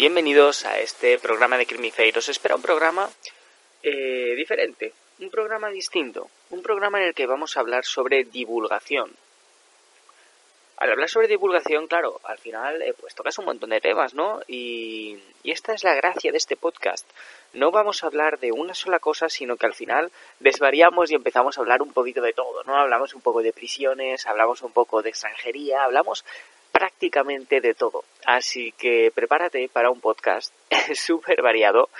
Bienvenidos a este programa de Crimifair. Os espera un programa eh, diferente, un programa distinto, un programa en el que vamos a hablar sobre divulgación. Al hablar sobre divulgación, claro, al final eh, pues tocas un montón de temas, ¿no? Y, y esta es la gracia de este podcast. No vamos a hablar de una sola cosa, sino que al final desvariamos y empezamos a hablar un poquito de todo, ¿no? Hablamos un poco de prisiones, hablamos un poco de extranjería, hablamos prácticamente de todo. Así que prepárate para un podcast súper variado,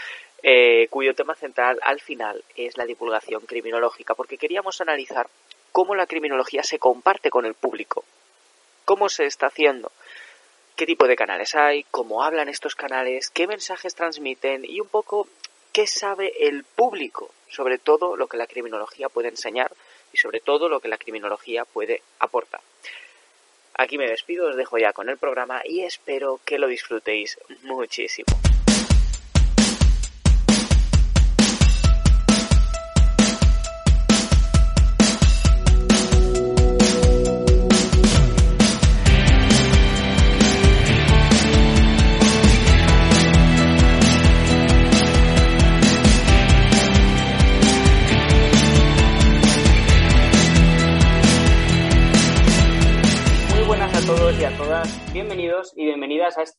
eh, cuyo tema central al final es la divulgación criminológica, porque queríamos analizar cómo la criminología se comparte con el público, cómo se está haciendo, qué tipo de canales hay, cómo hablan estos canales, qué mensajes transmiten y un poco qué sabe el público sobre todo lo que la criminología puede enseñar y sobre todo lo que la criminología puede aportar. Aquí me despido, os dejo ya con el programa y espero que lo disfrutéis muchísimo.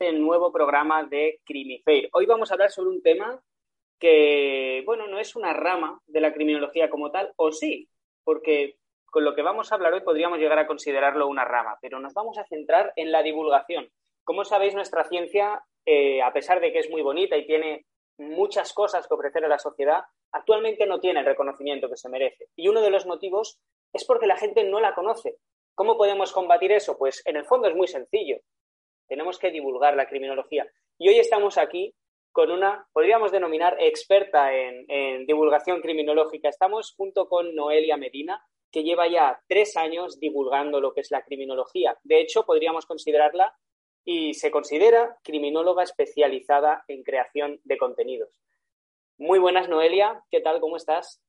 Este nuevo programa de Crimifair. Hoy vamos a hablar sobre un tema que, bueno, no es una rama de la criminología como tal, o sí, porque con lo que vamos a hablar hoy podríamos llegar a considerarlo una rama, pero nos vamos a centrar en la divulgación. Como sabéis, nuestra ciencia, eh, a pesar de que es muy bonita y tiene muchas cosas que ofrecer a la sociedad, actualmente no tiene el reconocimiento que se merece. Y uno de los motivos es porque la gente no la conoce. ¿Cómo podemos combatir eso? Pues en el fondo es muy sencillo. Tenemos que divulgar la criminología. Y hoy estamos aquí con una, podríamos denominar, experta en, divulgación criminológica. Estamos junto con Noelia Medina, que lleva ya tres años divulgando lo que es la criminología. De hecho, podríamos considerarla y se considera criminóloga especializada en creación de contenidos. Muy buenas, Noelia. ¿Qué tal? ¿Cómo estás?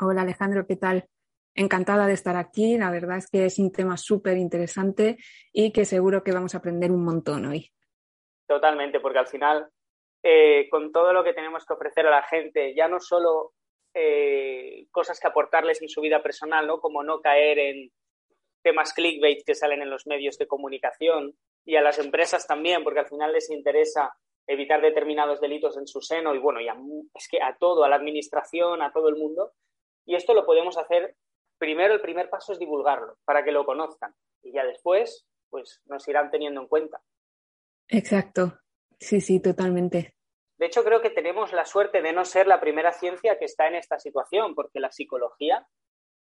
Hola, Alejandro. ¿Qué tal? Encantada de estar aquí. La verdad es que es un tema súper interesante y que seguro que vamos a aprender un montón hoy. Totalmente, porque al final, eh, con todo lo que tenemos que ofrecer a la gente, ya no solo eh, cosas que aportarles en su vida personal, ¿no? Como no caer en temas clickbait que salen en los medios de comunicación y a las empresas también, porque al final les interesa evitar determinados delitos en su seno y bueno, ya es que a todo, a la administración, a todo el mundo. Y esto lo podemos hacer primero el primer paso es divulgarlo para que lo conozcan y ya después pues nos irán teniendo en cuenta. Exacto, sí, sí, totalmente. De hecho, creo que tenemos la suerte de no ser la primera ciencia que está en esta situación, porque la psicología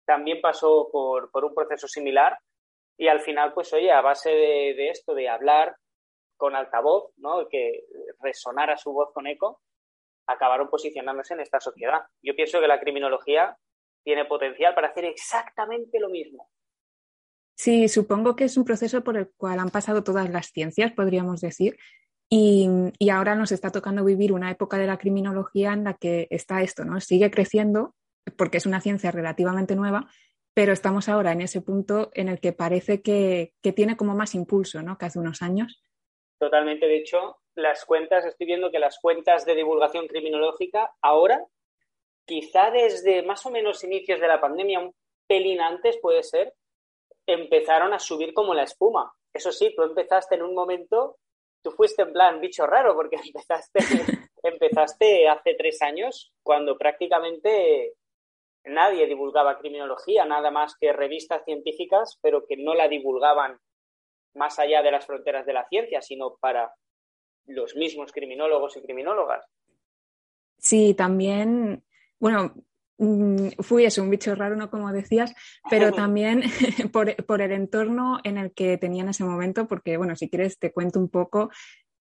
también pasó por, un proceso similar y al final, pues oye, a base de, de esto, de hablar con altavoz, ¿no? que resonara su voz con eco, acabaron posicionándose en esta sociedad. Yo pienso que la criminología tiene potencial para hacer exactamente lo mismo. Sí, supongo que es un proceso por el cual han pasado todas las ciencias, podríamos decir, y, ahora nos está tocando vivir una época de la criminología en la que está esto, ¿no? Sigue creciendo, porque es una ciencia relativamente nueva, pero estamos ahora en ese punto en el que parece que, que tiene como más impulso, ¿no? Que hace unos años. Totalmente, de hecho, las cuentas, estoy viendo que las cuentas de divulgación criminológica ahora quizá desde más o menos inicios de la pandemia, un pelín antes puede ser, empezaron a subir como la espuma. Eso sí, tú empezaste en un momento, tú fuiste en plan bicho raro, porque empezaste, empezaste hace tres años, cuando prácticamente nadie divulgaba criminología, nada más que revistas científicas, pero que no la divulgaban más allá de las fronteras de la ciencia, sino para los mismos criminólogos y criminólogas. Sí, también bueno, mm, fui eso, un bicho raro, ¿no? Como decías, pero también por, el entorno en el que tenía en ese momento, porque, bueno, si quieres te cuento un poco.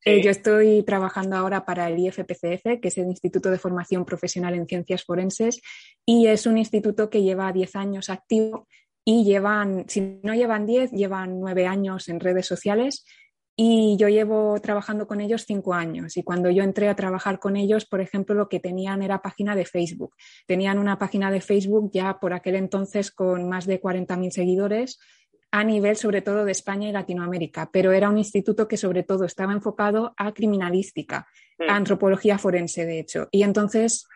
Eh, yo estoy trabajando ahora para el IFPCF, que es el Instituto de Formación Profesional en Ciencias Forenses, y es un instituto que lleva 10 años activo y llevan, si no llevan 10, llevan 9 años en redes sociales y yo llevo trabajando con ellos cinco años. Y cuando yo entré a trabajar con ellos, por ejemplo, lo que tenían era página de Facebook. Tenían una página de Facebook ya por aquel entonces con más de 40.000 seguidores a nivel sobre todo de España y Latinoamérica, pero era un instituto que sobre todo estaba enfocado a criminalística, a mm. antropología forense, de hecho. Y entonces,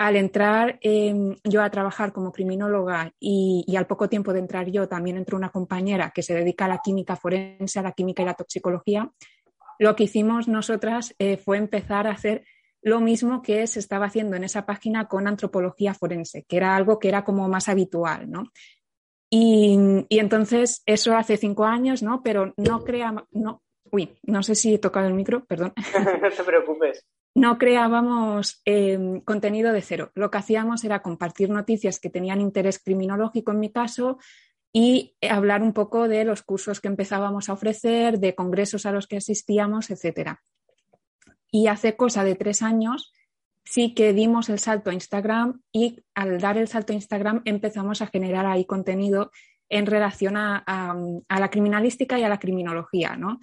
al entrar em, yo a trabajar como criminóloga y, al poco tiempo de entrar yo, también entró una compañera que se dedica a la química forense, a la química y la toxicología, lo que hicimos nosotras eh, fue empezar a hacer lo mismo que se estaba haciendo en esa página con antropología forense, que era algo que era como más habitual, ¿no? Y, entonces eso hace cinco años, ¿no? Pero no creamos, no, uy, no sé si he tocado el micro, perdón. no te preocupes. No creábamos em, contenido de cero. Lo que hacíamos era compartir noticias que tenían interés criminológico en mi caso y hablar un poco de los cursos que empezábamos a ofrecer, de congresos a los que asistíamos, etcétera. Y hace cosa de tres años sí que dimos el salto a Instagram y al dar el salto a Instagram empezamos a generar ahí contenido en relación a, la criminalística y a la criminología, ¿no?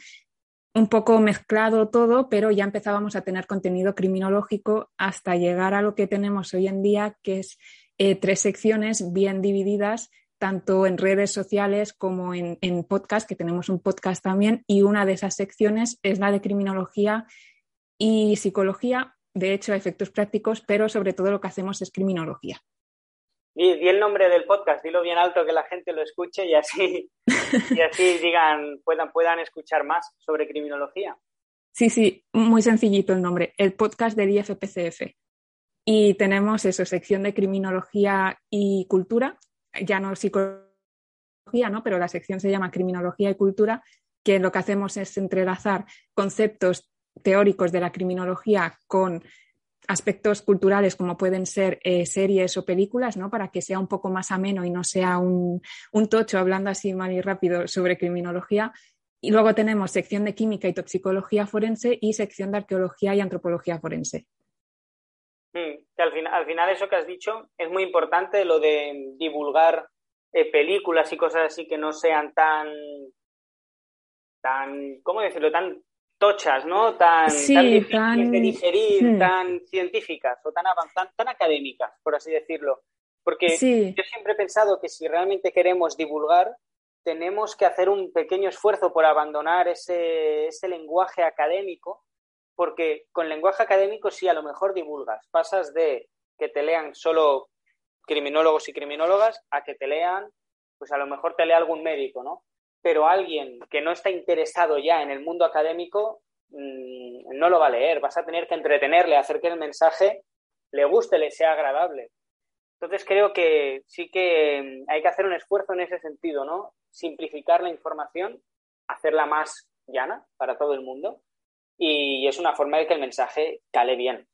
Un poco mezclado todo, pero ya empezábamos a tener contenido criminológico hasta llegar a lo que tenemos hoy en día, que es eh, tres secciones bien divididas, tanto en redes sociales como en, en podcast, que tenemos un podcast también, y una de esas secciones es la de criminología y psicología, de hecho, a efectos prácticos, pero sobre todo lo que hacemos es criminología. Y, el nombre del podcast, dilo bien alto que la gente lo escuche y así, y así digan, puedan, puedan escuchar más sobre criminología. Sí, sí, muy sencillito el nombre, el podcast del IFPCF. Y tenemos eso, sección de criminología y cultura, ya no psicología, ¿no? pero la sección se llama criminología y cultura, que lo que hacemos es entrelazar conceptos teóricos de la criminología con aspectos culturales como pueden ser eh, series o películas, ¿no? Para que sea un poco más ameno y no sea un, tocho hablando así mal y rápido sobre criminología. Y luego tenemos sección de química y toxicología forense y sección de arqueología y antropología forense. Mm, al, final, al final eso que has dicho es muy importante, lo de divulgar eh, películas y cosas así que no sean tan, tan, ¿cómo decirlo? Tan tochas, ¿no? Tan, difíciles de digerir, hmm. tan científicas o tan avanzadas, tan académicas, por así decirlo. Porque yo siempre he pensado que si realmente queremos divulgar, tenemos que hacer un pequeño esfuerzo por abandonar ese, ese lenguaje académico, porque con lenguaje académico sí a lo mejor divulgas. Pasas de que te lean solo criminólogos y criminólogas a que te lean, pues a lo mejor te lea algún médico, ¿no? Pero alguien que no está interesado ya en el mundo académico mm, no lo va a leer. Vas a tener que entretenerle, hacer que el mensaje le guste, le sea agradable. Entonces creo que sí que mm, hay que hacer un esfuerzo en ese sentido, ¿no? Simplificar la información, hacerla más llana para todo el mundo y es una forma de que el mensaje cale bien.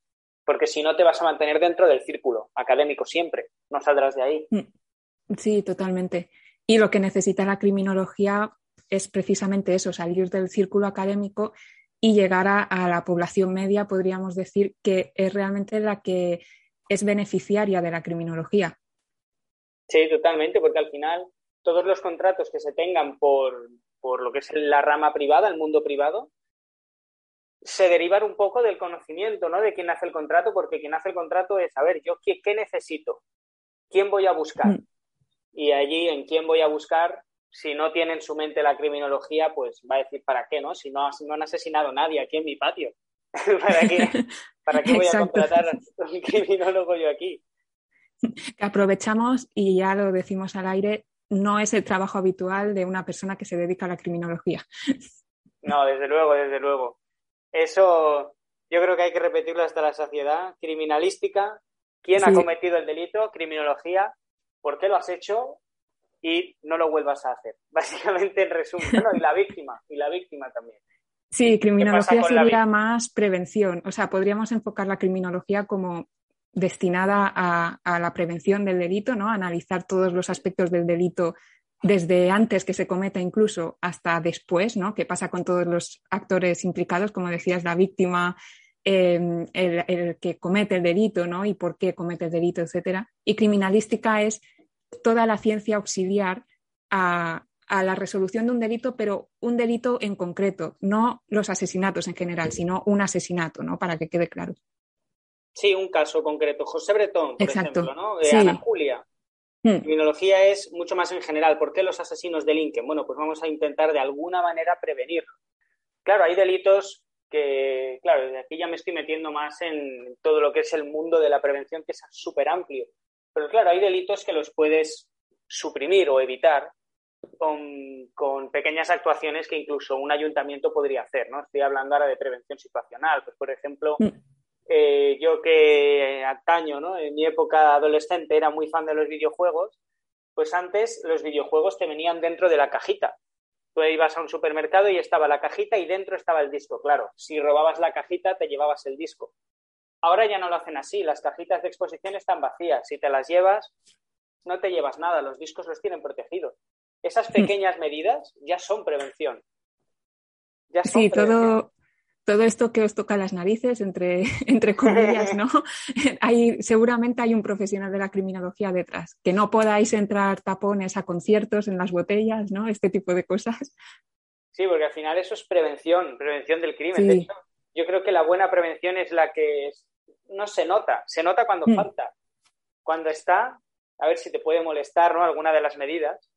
Porque si no te vas a mantener dentro del círculo académico siempre, no saldrás de ahí. Mm, sí, totalmente. Y lo que necesita la criminología es precisamente eso, salir del círculo académico y llegar a, la población media, podríamos decir, que es realmente la que es beneficiaria de la criminología. Sí, totalmente, porque al final todos los contratos que se tengan por, lo que es la rama privada, el mundo privado, se derivan un poco del conocimiento, ¿no? De quién hace el contrato, porque quien hace el contrato es, a ver, yo qué, qué necesito, quién voy a buscar. Mm y allí en quién voy a buscar, si no tiene en su mente la criminología, pues va a decir, ¿para qué, no? Si no, no han asesinado a nadie aquí en mi patio. ¿Para qué, ¿Para qué voy a contratar a un criminólogo yo aquí? Que aprovechamos y ya lo decimos al aire, no es el trabajo habitual de una persona que se dedica a la criminología. No, desde luego, desde luego. Eso yo creo que hay que repetirlo hasta la saciedad. Criminalística, quién ha cometido el delito, criminología, por qué lo has hecho y no lo vuelvas a hacer. Básicamente, en resumen, y la víctima, y la víctima también. Sí, criminología sería más prevención. O sea, podríamos enfocar la criminología como destinada a, la prevención del delito, ¿no? Analizar todos los aspectos del delito desde antes que se cometa incluso hasta después, ¿no? ¿Qué pasa con todos los actores implicados? Como decías, la víctima, em, el, el, que comete el delito, ¿no? Y por qué comete el delito, etcétera. Y criminalística es toda la ciencia auxiliar a, la resolución de un delito, pero un delito en concreto, no los asesinatos en general, sino un asesinato, ¿no? Para que quede claro. Sí, un caso concreto. José Bretón, por ejemplo, ¿no? De Ana Julia. Hmm. Criminología es mucho más en general. ¿Por qué los asesinos delinquen? Bueno, pues vamos a intentar de alguna manera prevenirlo. Claro, hay delitos que, claro, aquí ya me estoy metiendo más en todo lo que es el mundo de la prevención, que es súper amplio. Pero claro, hay delitos que los puedes suprimir o evitar con, pequeñas actuaciones que incluso un ayuntamiento podría hacer, ¿no? Estoy hablando ahora de prevención situacional. Pues, por ejemplo, mm. eh, yo que antaño, ¿no? En mi época adolescente era muy fan de los videojuegos, pues antes los videojuegos te venían dentro de la cajita. Tú ibas a un supermercado y estaba la cajita y dentro estaba el disco, claro. Si robabas la cajita, te llevabas el disco. Ahora ya no lo hacen así, las cajitas de exposición están vacías. Si te las llevas, no te llevas nada, los discos los tienen protegidos. Esas hmm. pequeñas medidas ya son prevención. sí, todo, todo esto que os toca las narices, entre, entre comillas, ¿no? hay, seguramente hay un profesional de la criminología detrás. Que no podáis entrar tapones a conciertos en las botellas, ¿no? Este tipo de cosas. Sí, porque al final eso es prevención, prevención del crimen. yo creo que la buena prevención es la que no se nota, se nota cuando hmm. falta. Cuando está, a ver si te puede molestar, ¿no? Alguna de las medidas,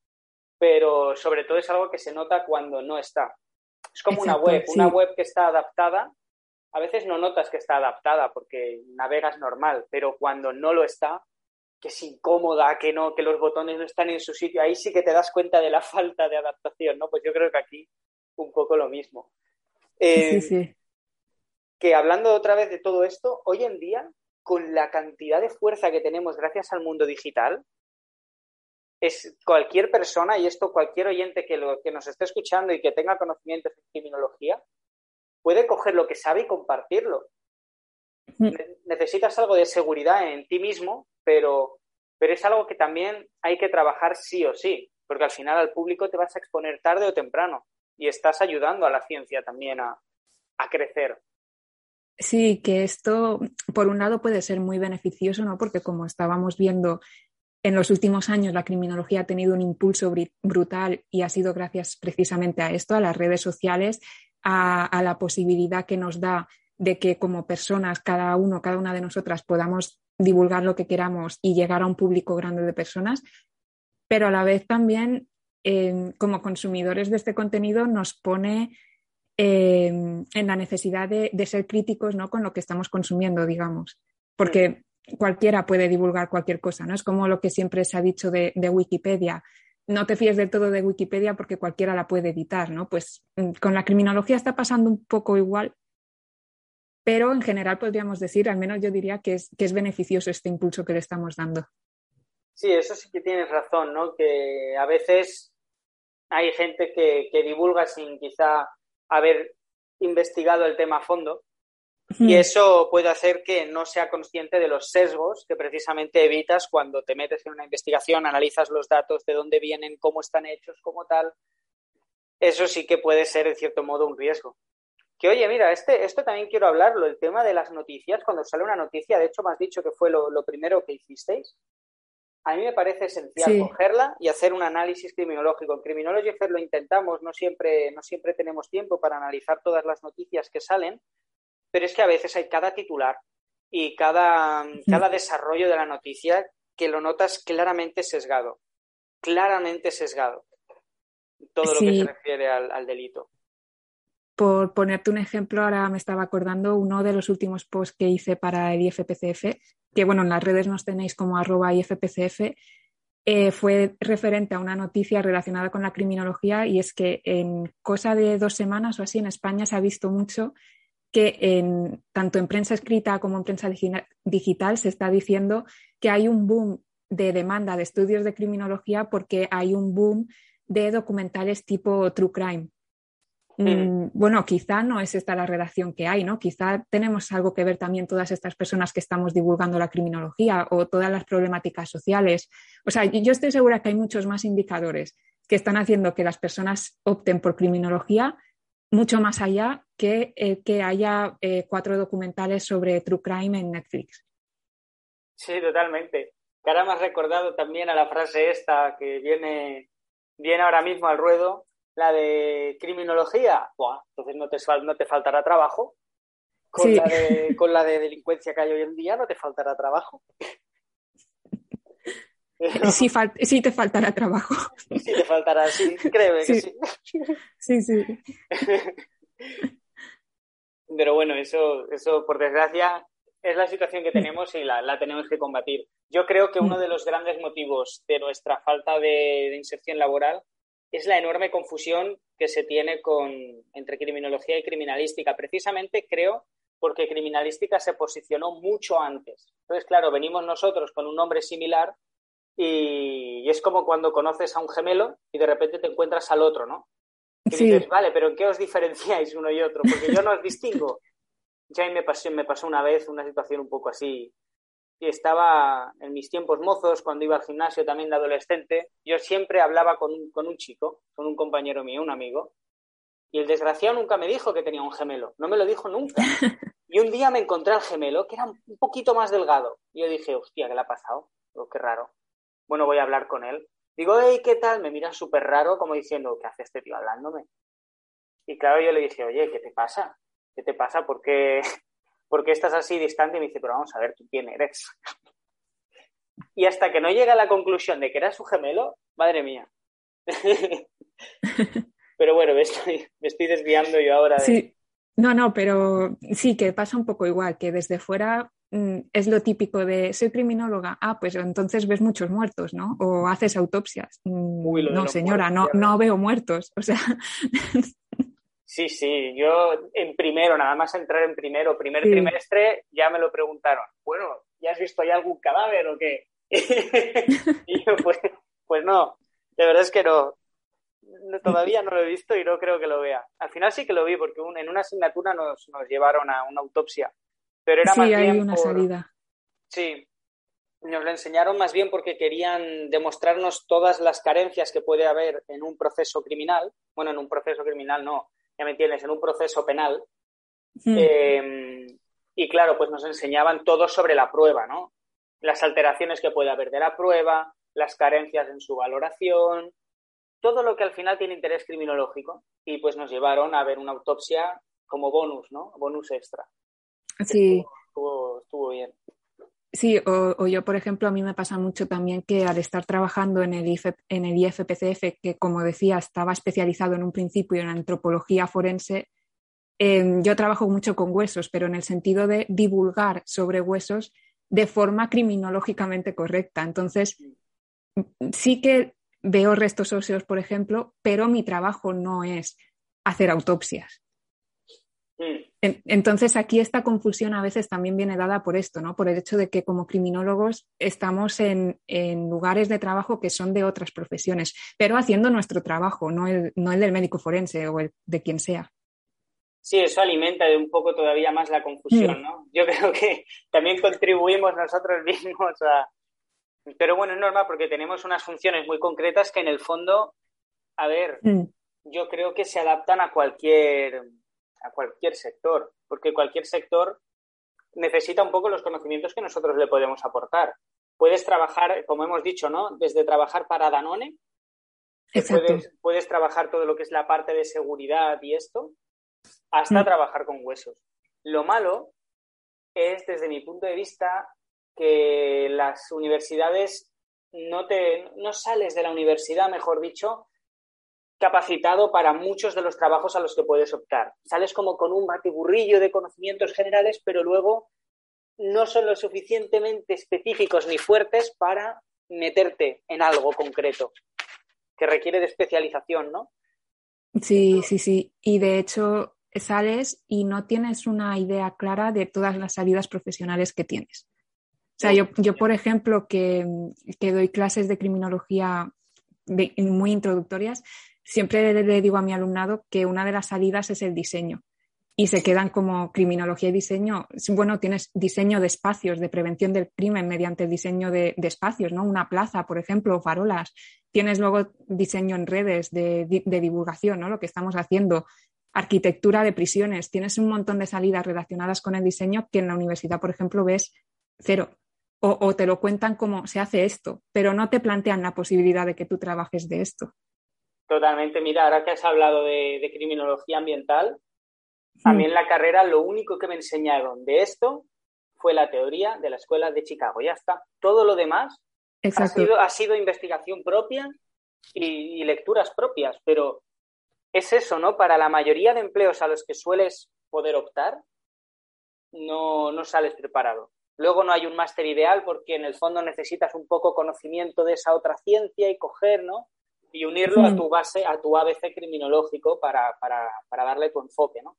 pero sobre todo es algo que se nota cuando no está. Es como una web, una web que está adaptada, a veces no notas que está adaptada porque navegas normal, pero cuando no lo está, que es incómoda, que no, que los botones no están en su sitio, ahí sí que te das cuenta de la falta de adaptación, ¿no? Pues yo creo que aquí un poco lo mismo. sí, sí. Eh, que hablando otra vez de todo esto, hoy en día, con la cantidad de fuerza que tenemos gracias al mundo digital, es cualquier persona, y esto cualquier oyente que, lo, que nos esté escuchando y que tenga conocimientos en criminología, puede coger lo que sabe y compartirlo. Mm. Necesitas algo de seguridad en ti mismo, pero, pero es algo que también hay que trabajar sí o sí, porque al final al público te vas a exponer tarde o temprano y estás ayudando a la ciencia también a, a crecer. Sí, que esto, por un lado, puede ser muy beneficioso, ¿no? Porque como estábamos viendo en los últimos años la criminología ha tenido un impulso brutal y ha sido gracias precisamente a esto, a las redes sociales, a, la posibilidad que nos da de que como personas, cada uno, cada una de nosotras podamos divulgar lo que queramos y llegar a un público grande de personas, pero a la vez también como consumidores de este contenido nos pone en la necesidad de, de, ser críticos ¿no? con lo que estamos consumiendo, digamos. Porque cualquiera puede divulgar cualquier cosa, ¿no? Es como lo que siempre se ha dicho de, Wikipedia. No te fíes de todo de Wikipedia porque cualquiera la puede editar, ¿no? Pues mm, con la criminología está pasando un poco igual, pero en general podríamos decir, al menos yo diría que es, que es beneficioso este impulso que le estamos dando. Sí, eso sí que tienes razón, ¿no? Que a veces hay gente que, que divulga sin quizá haber investigado el tema a fondo y eso puede hacer que no sea consciente de los sesgos que precisamente evitas cuando te metes en una investigación, analizas los datos, de dónde vienen, cómo están hechos, como tal. Eso sí que puede ser, en cierto modo, un riesgo. Que oye, mira, este, esto también quiero hablarlo, el tema de las noticias, cuando sale una noticia, de hecho me has dicho que fue lo, primero que hicisteis, a mí me parece esencial cogerla y hacer un análisis criminológico. En Criminology lo intentamos, no siempre, no siempre tenemos tiempo para analizar todas las noticias que salen, pero es que a veces hay cada titular y cada, cada desarrollo de la noticia que lo notas claramente sesgado, claramente sesgado, todo lo que se refiere al, delito. Por ponerte un ejemplo, ahora me estaba acordando uno de los últimos posts que hice para el IFPCF, que bueno, en las redes nos tenéis como arroba IFPCF, eh, fue referente a una noticia relacionada con la criminología y es que en cosa de dos semanas o así en España se ha visto mucho que en, tanto en prensa escrita como en prensa digital se está diciendo que hay un boom de demanda de estudios de criminología porque hay un boom de documentales tipo True Crime. Mm, mm. bueno, quizá no es esta la relación que hay, ¿no? Quizá tenemos algo que ver también todas estas personas que estamos divulgando la criminología o todas las problemáticas sociales. O sea, yo estoy segura que hay muchos más indicadores que están haciendo que las personas opten por criminología mucho más allá que eh, que haya eh, cuatro documentales sobre True Crime en Netflix. Sí, totalmente. Que ahora me has recordado también a la frase esta que viene, viene ahora mismo al ruedo, la de criminología. Buah, entonces no te, no te faltará trabajo. Con, la de, con la de delincuencia que hay hoy en día no te faltará trabajo. sí, sí, te faltará trabajo. Sí te faltará, sí, créeme que sí. Sí, sí. Pero bueno, eso, eso por desgracia es la situación que tenemos y la, tenemos que combatir. Yo creo que uno de los grandes motivos de nuestra falta de, inserción laboral es la enorme confusión que se tiene con, entre criminología y criminalística. Precisamente creo porque criminalística se posicionó mucho antes. Entonces, claro, venimos nosotros con un nombre similar y, es como cuando conoces a un gemelo y de repente te encuentras al otro, ¿no? Y dices, vale, pero ¿en qué os diferenciáis uno y otro? Porque yo no os distingo. Ya me pasó, me pasó una vez una situación un poco así. Y estaba en mis tiempos mozos, cuando iba al gimnasio también de adolescente, yo siempre hablaba con un, con un chico, con un compañero mío, un amigo, y el desgraciado nunca me dijo que tenía un gemelo, no me lo dijo nunca. Y un día me encontré al gemelo, que era un poquito más delgado. Y yo dije, hostia, ¿qué le ha pasado? Oh, qué raro. Bueno, voy a hablar con él. Digo, hey, ¿qué tal? Me mira súper raro, como diciendo, ¿qué hace este tío hablándome? Y claro, yo le dije, oye, ¿qué te pasa? ¿Qué te pasa? ¿Por qué, ¿Por qué estás así distante? Y me dice, pero vamos a ver, ¿tú quién eres? Y hasta que no llega a la conclusión de que era su gemelo, madre mía. Pero bueno, me estoy, me estoy desviando yo ahora. De... Sí, no, no, pero sí que pasa un poco igual, que desde fuera es lo típico de soy criminóloga, ah, pues entonces ves muchos muertos, ¿no? O haces autopsias. Mm, no, señora, no, no veo muertos. O sea. Sí, sí, yo en primero, nada más entrar en primero, primer trimestre, ya me lo preguntaron. Bueno, ¿ya has visto ya algún cadáver o qué? y yo, pues, pues no, de verdad es que no todavía no lo he visto y no creo que lo vea. Al final sí que lo vi porque en una asignatura nos, llevaron a una autopsia. Pero era sí, más hay una salida. Sí, nos lo enseñaron más bien porque querían demostrarnos todas las carencias que puede haber en un proceso criminal. Bueno, en un proceso criminal no, ya me entiendes, en un proceso penal. Hmm. Em, y claro, pues nos enseñaban todo sobre la prueba, ¿no? Las alteraciones que puede haber de la prueba, las carencias en su valoración, todo lo que al final tiene interés criminológico y pues nos llevaron a ver una autopsia como bonus, ¿no? Bonus extra. Sí. Estuvo, bien. Sí, o, yo, por ejemplo, a mí me pasa mucho también que al estar trabajando en el, en el IFPCF, que como decía, estaba especializado en un principio en antropología forense, em, yo trabajo mucho con huesos, pero en el sentido de divulgar sobre huesos de forma criminológicamente correcta. Entonces, sí que veo restos óseos, por ejemplo, pero mi trabajo no es hacer autopsias. Mm. Entonces aquí esta confusión a veces también viene dada por esto, ¿no? Por el hecho de que como criminólogos estamos en, lugares de trabajo que son de otras profesiones, pero haciendo nuestro trabajo, no el, no el del médico forense o el de quien sea. Sí, eso alimenta de un poco todavía más la confusión, mm. ¿no? Yo creo que también contribuimos nosotros mismos a, pero bueno, es normal porque tenemos unas funciones muy concretas que en el fondo, a ver, mm. yo creo que se adaptan a cualquier, a cualquier sector, porque cualquier sector necesita un poco los conocimientos que nosotros le podemos aportar. Puedes trabajar, como hemos dicho, ¿no? Desde trabajar para Danone, puedes, puedes, trabajar todo lo que es la parte de seguridad y esto, hasta mm. trabajar con huesos. Lo malo es, desde mi punto de vista, que las universidades no te no sales de la universidad, mejor dicho, capacitado para muchos de los trabajos a los que puedes optar. Sales como con un batiburrillo de conocimientos generales, pero luego no son lo suficientemente específicos ni fuertes para meterte en algo concreto que requiere de especialización, ¿no? Sí, sí, sí. Y de hecho sales y no tienes una idea clara de todas las salidas profesionales que tienes. O sea, yo, yo por ejemplo, que, doy clases de criminología muy introductorias, siempre le, digo a mi alumnado que una de las salidas es el diseño. Y se quedan como criminología y diseño. Bueno, tienes diseño de espacios, de prevención del crimen mediante el diseño de, espacios, ¿no? Una plaza, por ejemplo, o farolas. Tienes luego diseño en redes de, divulgación, ¿no? Lo que estamos haciendo arquitectura de prisiones, tienes un montón de salidas relacionadas con el diseño que en la universidad, por ejemplo, ves cero o, te lo cuentan como se hace esto, pero no te plantean la posibilidad de que tú trabajes de esto. Totalmente. Mira, ahora que has hablado de, criminología ambiental, a mí en la carrera lo único que me enseñaron de esto fue la teoría de la escuela de Chicago. Ya está. Todo lo demás Ha sido, ha sido investigación propia y, lecturas propias, pero es eso, ¿no? Para la mayoría de empleos a los que sueles poder optar, no, no sales preparado. Luego no hay un máster ideal porque en el fondo necesitas un poco conocimiento de esa otra ciencia y coger, ¿no? Y unirlo a tu base, a tu ABC criminológico para, para, para darle tu enfoque, ¿no?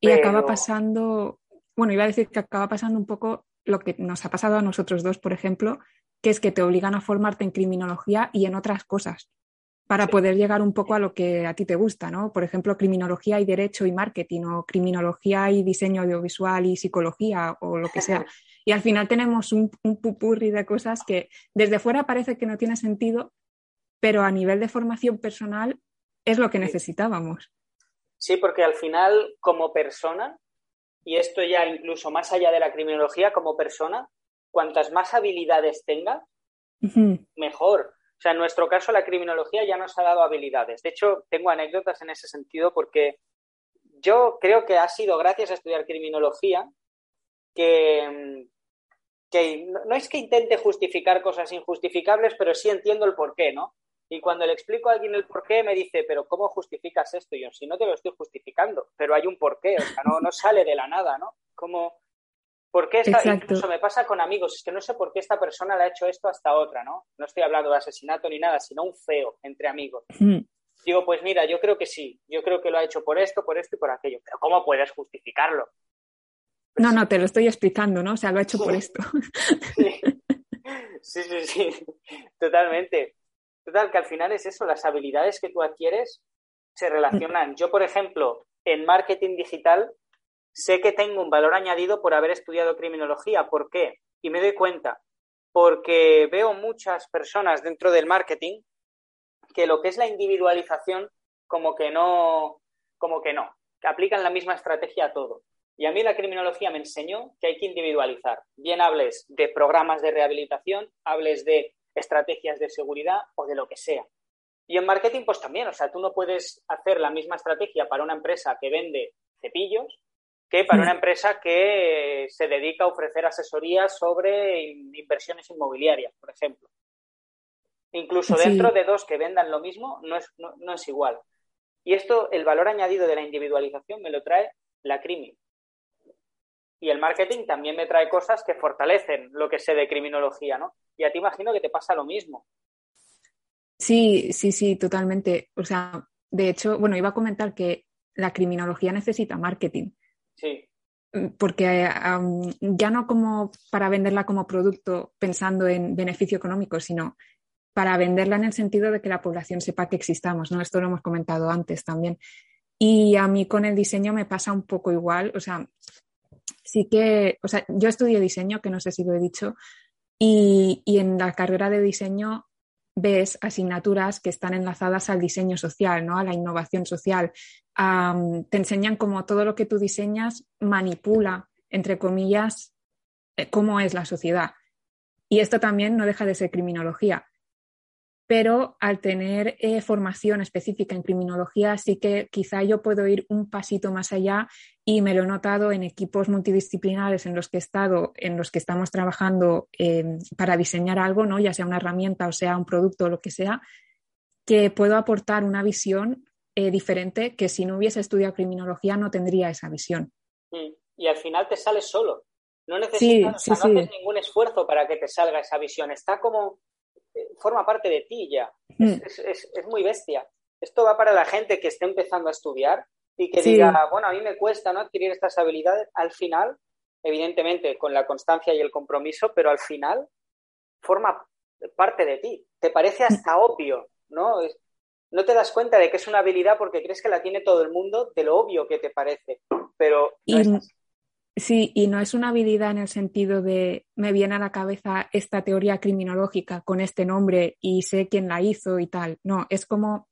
Y acaba pasando, bueno, iba a decir que acaba pasando un poco lo que nos ha pasado a nosotros dos, por ejemplo, que es que te obligan a formarte en criminología y en otras cosas para poder llegar un poco a lo que a ti te gusta, ¿no? Por ejemplo, criminología y derecho y marketing o criminología y diseño audiovisual y psicología o lo que sea. Y al final tenemos un, un pupurri de cosas que desde fuera parece que no tiene sentido, pero a nivel de formación personal es lo que necesitábamos. Sí, porque al final como persona, y esto ya incluso más allá de la criminología, como persona, cuantas más habilidades tengas, mejor. O sea, en nuestro caso la criminología ya nos ha dado habilidades. De hecho, tengo anécdotas en ese sentido porque yo creo que ha sido gracias a estudiar criminología que, que no es que intente justificar cosas injustificables, pero sí entiendo el porqué, ¿no? Y cuando le explico a alguien el porqué, me dice, pero ¿cómo justificas esto? Y yo, si no te lo estoy justificando, pero hay un porqué, o sea, no, no sale de la nada, ¿no? Como, ¿Por qué esta, incluso me pasa con amigos, es que no sé por qué esta persona le ha hecho esto hasta otra, ¿no? No estoy hablando de asesinato ni nada, sino un feo entre amigos. Hmm. Digo, pues mira, yo creo que sí, yo creo que lo ha hecho por esto, por esto y por aquello, pero ¿cómo puedes justificarlo? no, no, te lo estoy explicando, ¿no? O sea, lo ha hecho por esto. Sí. sí, sí, totalmente. Total, que al final es eso, las habilidades que tú adquieres se relacionan. Yo, por ejemplo, en marketing digital sé que tengo un valor añadido por haber estudiado criminología. ¿Por qué? Y me doy cuenta, porque veo muchas personas dentro del marketing que lo que es la individualización como que no, como que no, que aplican la misma estrategia a todo. Y a mí la criminología me enseñó que hay que individualizar. Bien hables de programas de rehabilitación, hables de estrategias de seguridad o de lo que sea. Y en marketing, pues también, o sea, tú no puedes hacer la misma estrategia para una empresa que vende cepillos que para una empresa que se dedica a ofrecer asesorías sobre inversiones inmobiliarias, por ejemplo. Incluso dentro de dos que vendan lo mismo, no es, no, es igual. Y esto, el valor añadido de la individualización me lo trae la crimi. Y el marketing también me trae cosas que fortalecen lo que sé de criminología, ¿no? Y a ti imagino que te pasa lo mismo. Sí, sí, sí, totalmente. O sea, de hecho, bueno, iba a comentar que la criminología necesita marketing. Sí. Porque ya no como para venderla como producto pensando en beneficio económico, sino para venderla en el sentido de que la población sepa que existamos, ¿no? Esto lo hemos comentado antes también. Y a mí con el diseño me pasa un poco igual, o sea, sí que, o sea, yo estudio diseño, que no sé si lo he dicho, y, y en la carrera de diseño ves asignaturas que están enlazadas al diseño social, ¿no? a la innovación social. te enseñan cómo todo lo que tú diseñas manipula, entre comillas, eh, cómo es la sociedad. Y esto también no deja de ser criminología pero al tener eh, formación específica en criminología, sí que quizá yo puedo ir un pasito más allá y me lo he notado en equipos multidisciplinares en los que he estado, en los que estamos trabajando em, para diseñar algo, ¿no? ya sea una herramienta o sea un producto o lo que sea, que puedo aportar una visión eh, diferente que si no hubiese estudiado criminología no tendría esa visión. Mm. Y al final te sales solo. No necesitas, no haces ningún esfuerzo para que te salga esa visión. Está como forma parte de ti ya. Mm. Es, muy bestia. Esto va para la gente que esté empezando a estudiar y que diga, bueno, a mí me cuesta ¿no? adquirir estas habilidades. Al final, evidentemente, con la constancia y el compromiso, pero al final forma parte de ti. Te parece hasta obvio, ¿no? no te das cuenta de que es una habilidad porque crees que la tiene todo el mundo, de lo obvio que te parece. Pero Sí, y no es una habilidad en el sentido de me viene a la cabeza esta teoría criminológica con este nombre y sé quién la hizo y tal. No, es como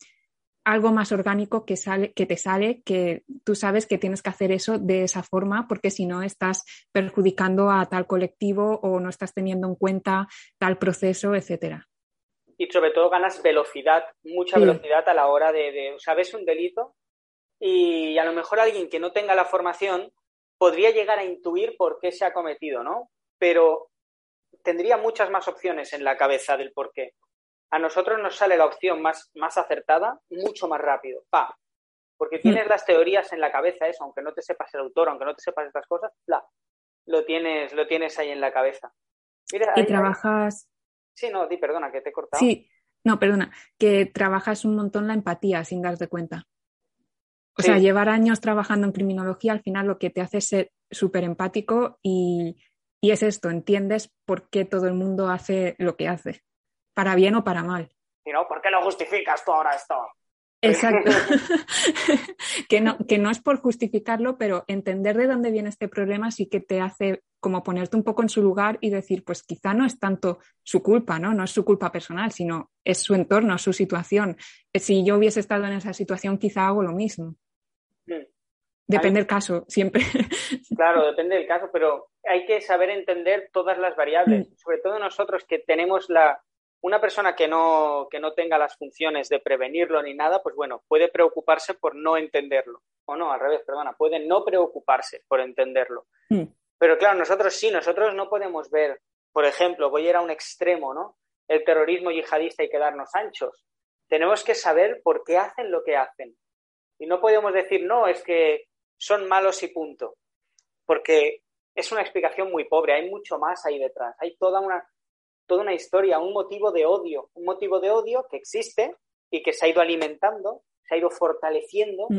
algo más orgánico que sale, que te sale, que tú sabes que tienes que hacer eso de esa forma, porque si no estás perjudicando a tal colectivo o no estás teniendo en cuenta tal proceso, etcétera. Y sobre todo ganas velocidad, mucha velocidad a la hora de, de, sabes un delito y a lo mejor alguien que no tenga la formación podría llegar a intuir por qué se ha cometido, ¿no? Pero tendría muchas más opciones en la cabeza del por qué. A nosotros nos sale la opción más, más acertada mucho más rápido. Pa. Porque tienes las teorías en la cabeza, eso, aunque no te sepas el autor, aunque no te sepas estas cosas, bla, lo tienes, lo tienes ahí en la cabeza. y trabajas. Sí, no, di perdona, que te he cortado. Sí, no, perdona, que trabajas un montón la empatía sin darte cuenta. O sea, llevar años trabajando en criminología al final lo que te hace es ser súper empático y, y, es esto, entiendes por qué todo el mundo hace lo que hace, para bien o para mal. Y no, ¿por qué lo justificas tú ahora esto? Exacto. que, no, que no es por justificarlo, pero entender de dónde viene este problema sí que te hace como ponerte un poco en su lugar y decir, pues quizá no es tanto su culpa, ¿no? No es su culpa personal, sino es su entorno, su situación. Si yo hubiese estado en esa situación, quizá hago lo mismo. Depende del caso, siempre. Claro, depende del caso, pero hay que saber entender todas las variables, hmm. sobre todo nosotros que tenemos la, una persona que no, que no tenga las funciones de prevenirlo ni nada, pues bueno, puede preocuparse por no entenderlo. O no, al revés, perdona, puede no preocuparse por entenderlo. Hmm. Pero claro, nosotros sí, nosotros no podemos ver, por ejemplo, voy a ir a un extremo, ¿no? El terrorismo yihadista y quedarnos anchos. Tenemos que saber por qué hacen lo que hacen. Y no podemos decir, no, es que son malos y punto. Porque es una explicación muy pobre, hay mucho más ahí detrás. Hay toda una, toda una historia, un motivo de odio, un motivo de odio que existe y que se ha ido alimentando, se ha ido fortaleciendo mm.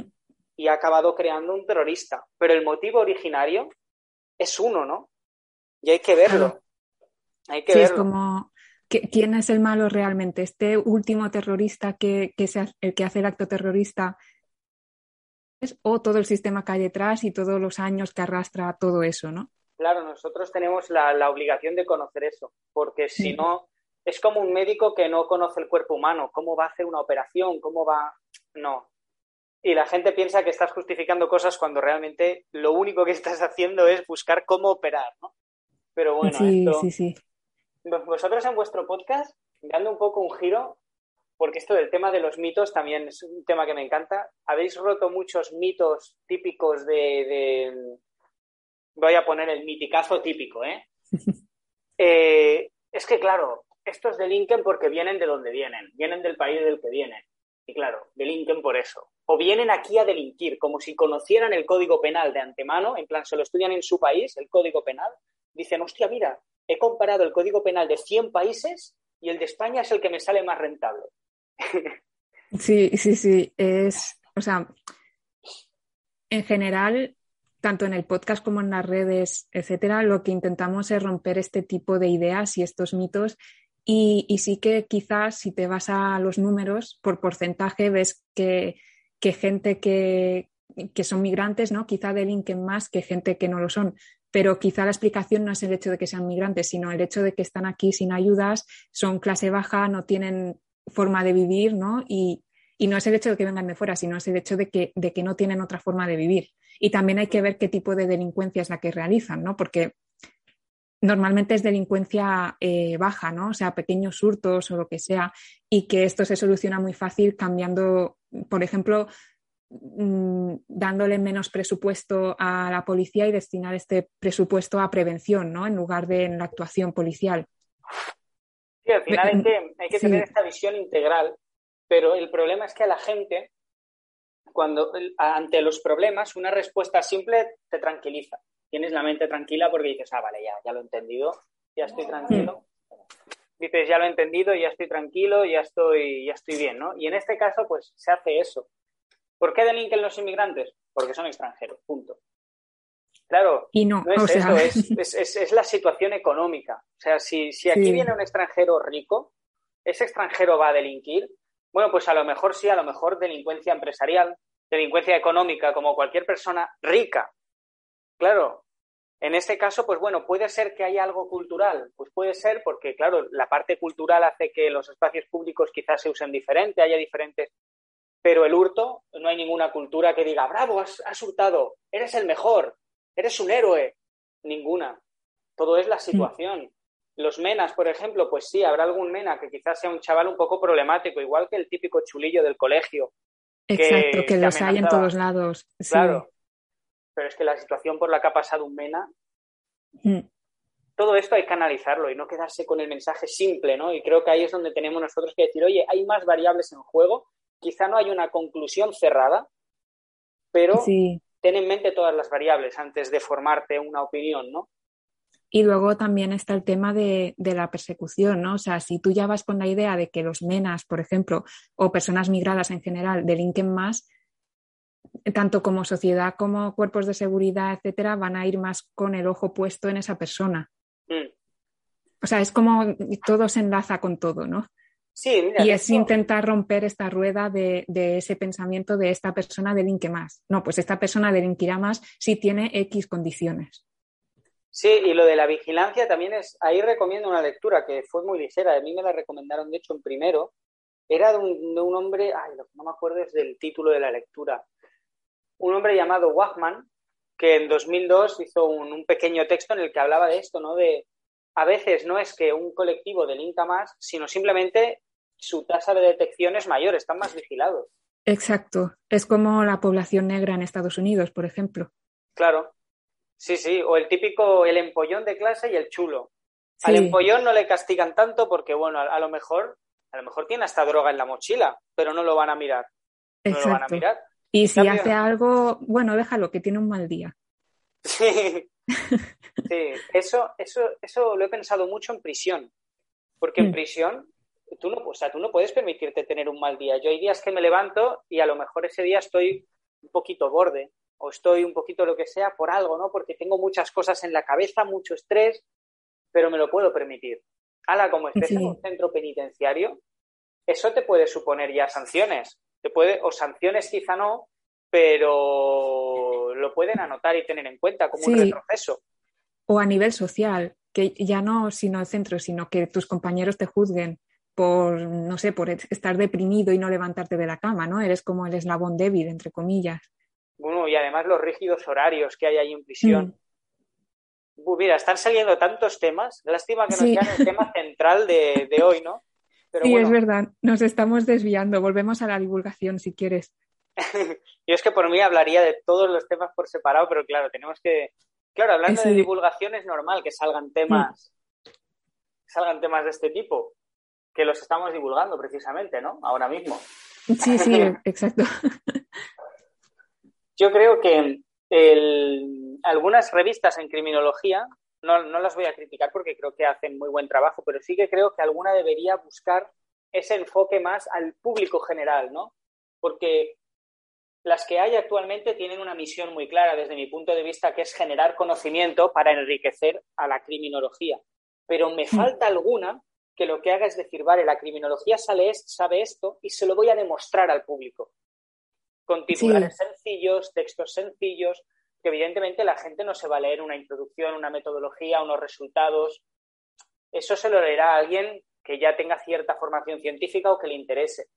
y ha acabado creando un terrorista. Pero el motivo originario es uno, ¿no? Y hay que verlo. Hay que sí, verlo. Es como, ¿quién es el malo realmente? ¿Este último terrorista que, que, el que hace el acto terrorista o todo el sistema que hay detrás y todos los años que arrastra todo eso, ¿no? Claro, nosotros tenemos la, obligación de conocer eso, porque si no, es como un médico que no conoce el cuerpo humano, cómo va a hacer una operación, cómo va... No. Y la gente piensa que estás justificando cosas cuando realmente lo único que estás haciendo es buscar cómo operar, ¿no? Pero bueno, sí, sí, sí. Vosotros en vuestro podcast, dando un poco un giro, porque esto del tema de los mitos también es un tema que me encanta, habéis roto muchos mitos típicos de voy a poner el miticazo típico, ¿eh? ¿eh? es que, claro, estos delinquen porque vienen de donde vienen, vienen del país del que vienen. Y claro, delinquen por eso. O vienen aquí a delinquir, como si conocieran el código penal de antemano, en plan, se lo estudian en su país, el código penal. Dicen, hostia, mira, he comparado el código penal de 100 países y el de España es el que me sale más rentable. Sí, sí, sí. Es, o sea, en general, tanto en el podcast como en las redes, etcétera, lo que intentamos es romper este tipo de ideas y estos mitos. Y, sí que quizás si te vas a los números, por porcentaje, ves que, gente que, son migrantes, ¿no? Quizá delinquen más que gente que no lo son. Pero quizá la explicación no es el hecho de que sean migrantes, sino el hecho de que están aquí sin ayudas, son clase baja, no tienen forma de vivir, ¿no? Y, no es el hecho de que vengan de fuera, sino es el hecho de que, de que no tienen otra forma de vivir. Y también hay que ver qué tipo de delincuencia es la que realizan, ¿no? Porque normalmente es delincuencia eh, baja, ¿no? O sea, pequeños hurtos o lo que sea, y que esto se soluciona muy fácil cambiando, por ejemplo, mm, dándole menos presupuesto a la policía y destinar este presupuesto a prevención, ¿no? En lugar de en la actuación policial. Sí, al final hay que, hay que tener esta visión integral pero el problema es que a la gente, cuando ante los problemas, una respuesta simple te tranquiliza. Tienes la mente tranquila porque dices, ah, vale, ya, ya lo he entendido, ya estoy tranquilo. Dices, ya lo he entendido, ya estoy tranquilo, ya estoy, ya estoy bien, ¿no? Y en este caso, pues se hace eso. ¿Por qué delinquen los inmigrantes? Porque son extranjeros, punto. Claro, y no, es eso, es, la situación económica. O sea, si, si aquí viene un extranjero rico, ese extranjero va a delinquir bueno, pues a lo mejor sí, a lo mejor delincuencia empresarial, delincuencia económica, como cualquier persona rica. Claro, en este caso, pues bueno, puede ser que haya algo cultural, pues puede ser porque, claro, la parte cultural hace que los espacios públicos quizás se usen diferente, haya diferentes, pero el hurto, no hay ninguna cultura que diga, bravo, has, has hurtado, eres el mejor, eres un héroe, ninguna. Todo es la mm. situación. Los menas, por ejemplo, pues sí, habrá algún mena que quizás sea un chaval un poco problemático, igual que el típico chulillo del colegio. Exacto, que, los hay en todos lados. Claro. Pero es que la situación por la que ha pasado un mena, mm. todo esto hay que analizarlo y no quedarse con el mensaje simple, ¿no? Y creo que ahí es donde tenemos nosotros que decir, oye, hay más variables en juego, quizá no hay una conclusión cerrada, pero ten en mente todas las variables antes de formarte una opinión, ¿no? Y luego también está el tema de, la persecución, ¿no? O sea, si tú ya vas con la idea de que los menas, por ejemplo, o personas migradas en general delinquen más, tanto como sociedad como cuerpos de seguridad, etcétera, van a ir más con el ojo puesto en esa persona. Mm. O sea, es como todo se enlaza con todo, ¿no? Sí, y es intentar romper esta rueda de, ese pensamiento de esta persona delinque más. No, pues esta persona delinquirá más si tiene X condiciones. Sí, y lo de la vigilancia también es, ahí recomiendo una lectura que fue muy ligera, a mí me la recomendaron de hecho en primero, era de un, hombre, ay, lo que no me acuerdo es del título de la lectura, un hombre llamado Wachman, que en 2002 hizo un, pequeño texto en el que hablaba de esto, ¿no? De a veces no es que un colectivo delinca más, sino simplemente su tasa de detección es mayor, están más vigilados. Exacto. Es como la población negra en Estados Unidos, por ejemplo. Claro. Sí, sí. O el típico, el empollón de clase y el chulo. Al empollón no le castigan tanto porque, bueno, a, lo mejor, a lo mejor tiene hasta droga en la mochila, pero no lo van a mirar. No lo van a mirar. Y si hace algo, bueno, déjalo, que tiene un mal día. Sí, sí. Eso, eso, eso lo he pensado mucho en prisión. Porque en mm. prisión, tú no, o sea, tú no puedes permitirte tener un mal día. Yo hay días que me levanto y a lo mejor ese día estoy un poquito borde o estoy un poquito lo que sea por algo, ¿no? Porque tengo muchas cosas en la cabeza, mucho estrés, pero me lo puedo permitir. Ala, como estés en un centro penitenciario, eso te puede suponer ya sanciones puede, o sanciones quizá no, pero lo pueden anotar y tener en cuenta como un retroceso. O a nivel social, que ya no sino el centro, sino que tus compañeros te juzguen por, no sé, por estar deprimido y no levantarte de la cama, ¿no? Eres como el eslabón débil, entre comillas. Bueno, y además los rígidos horarios que hay ahí en prisión. Mm. mira, están saliendo tantos temas. Lástima que no sea el tema central de, de hoy, ¿no? sí, es verdad, nos estamos desviando. Volvemos a la divulgación si quieres. Yo es que por mí hablaría de todos los temas por separado, pero claro, tenemos que. Claro, hablando de divulgación es normal que salgan temas. salgan temas de este tipo, que los estamos divulgando precisamente, ¿no? Ahora mismo. Sí, sí, exacto. Yo creo que algunas revistas en criminología no, no las voy a criticar porque creo que hacen muy buen trabajo, pero sí que creo que alguna debería buscar ese enfoque más al público general, ¿no? Porque las que hay actualmente tienen una misión muy clara desde mi punto de vista, que es generar conocimiento para enriquecer a la criminología. Pero me mm. falta alguna que lo que haga es decir, vale, la criminología sabe esto y se lo voy a demostrar al público. Con titulares sencillos, textos sencillos, que evidentemente la gente no se va a leer una introducción, una metodología, unos resultados. Eso se lo leerá a alguien que ya tenga cierta formación científica o que le interese.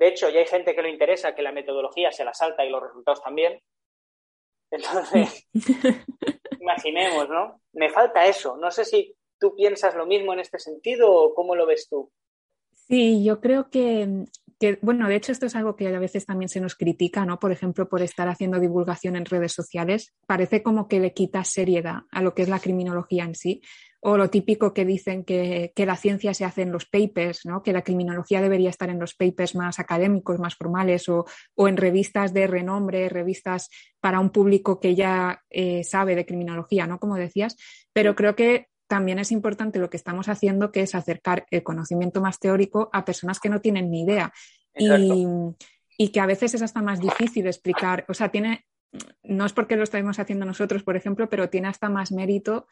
De hecho, ya hay gente que le interesa que la metodología se la salta y los resultados también. Entonces, imaginemos, ¿no? Me falta eso. No sé si tú piensas lo mismo en este sentido o cómo lo ves tú. Sí, yo creo que bueno, de hecho esto es algo que a veces también se nos critica, ¿no? Por ejemplo, por estar haciendo divulgación en redes sociales, parece como que le quita seriedad a lo que es la criminología en sí. O lo típico que dicen que, la ciencia se hace en los papers, ¿no? Que la criminología debería estar en los papers más académicos, más formales, o, en revistas de renombre, revistas para un público que ya eh, sabe de criminología, ¿no? Como decías. Pero creo que también es importante lo que estamos haciendo, que es acercar el conocimiento más teórico a personas que no tienen ni idea. Y, que a veces es hasta más difícil explicar, o sea, tiene, no es porque lo estamos haciendo nosotros, por ejemplo, pero tiene hasta más mérito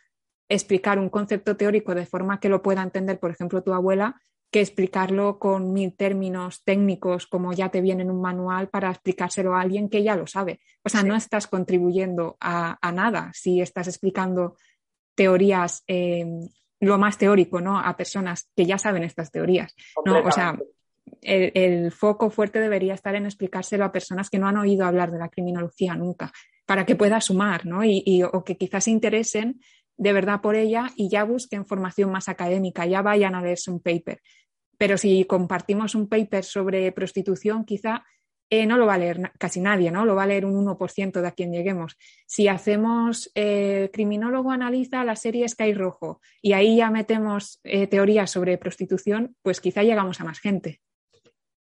explicar un concepto teórico de forma que lo pueda entender, por ejemplo, tu abuela, que explicarlo con mil términos técnicos como ya te viene en un manual para explicárselo a alguien que ya lo sabe. O sea, no estás contribuyendo a, a, nada si estás explicando teorías, eh, lo más teórico, ¿no? A personas que ya saben estas teorías, ¿no? O sea, el, foco fuerte debería estar en explicárselo a personas que no han oído hablar de la criminología nunca, para que pueda sumar, ¿no? Y, o que quizás se interesen de verdad por ella y ya busquen formación más académica, ya vayan a leerse un paper. Pero si compartimos un paper sobre prostitución, quizá eh, no lo va a leer casi nadie, ¿no? Lo va a leer un 1% de a quien lleguemos. Si hacemos eh, criminólogo analiza la serie Sky Rojo y ahí ya metemos eh, teorías sobre prostitución, pues quizá llegamos a más gente.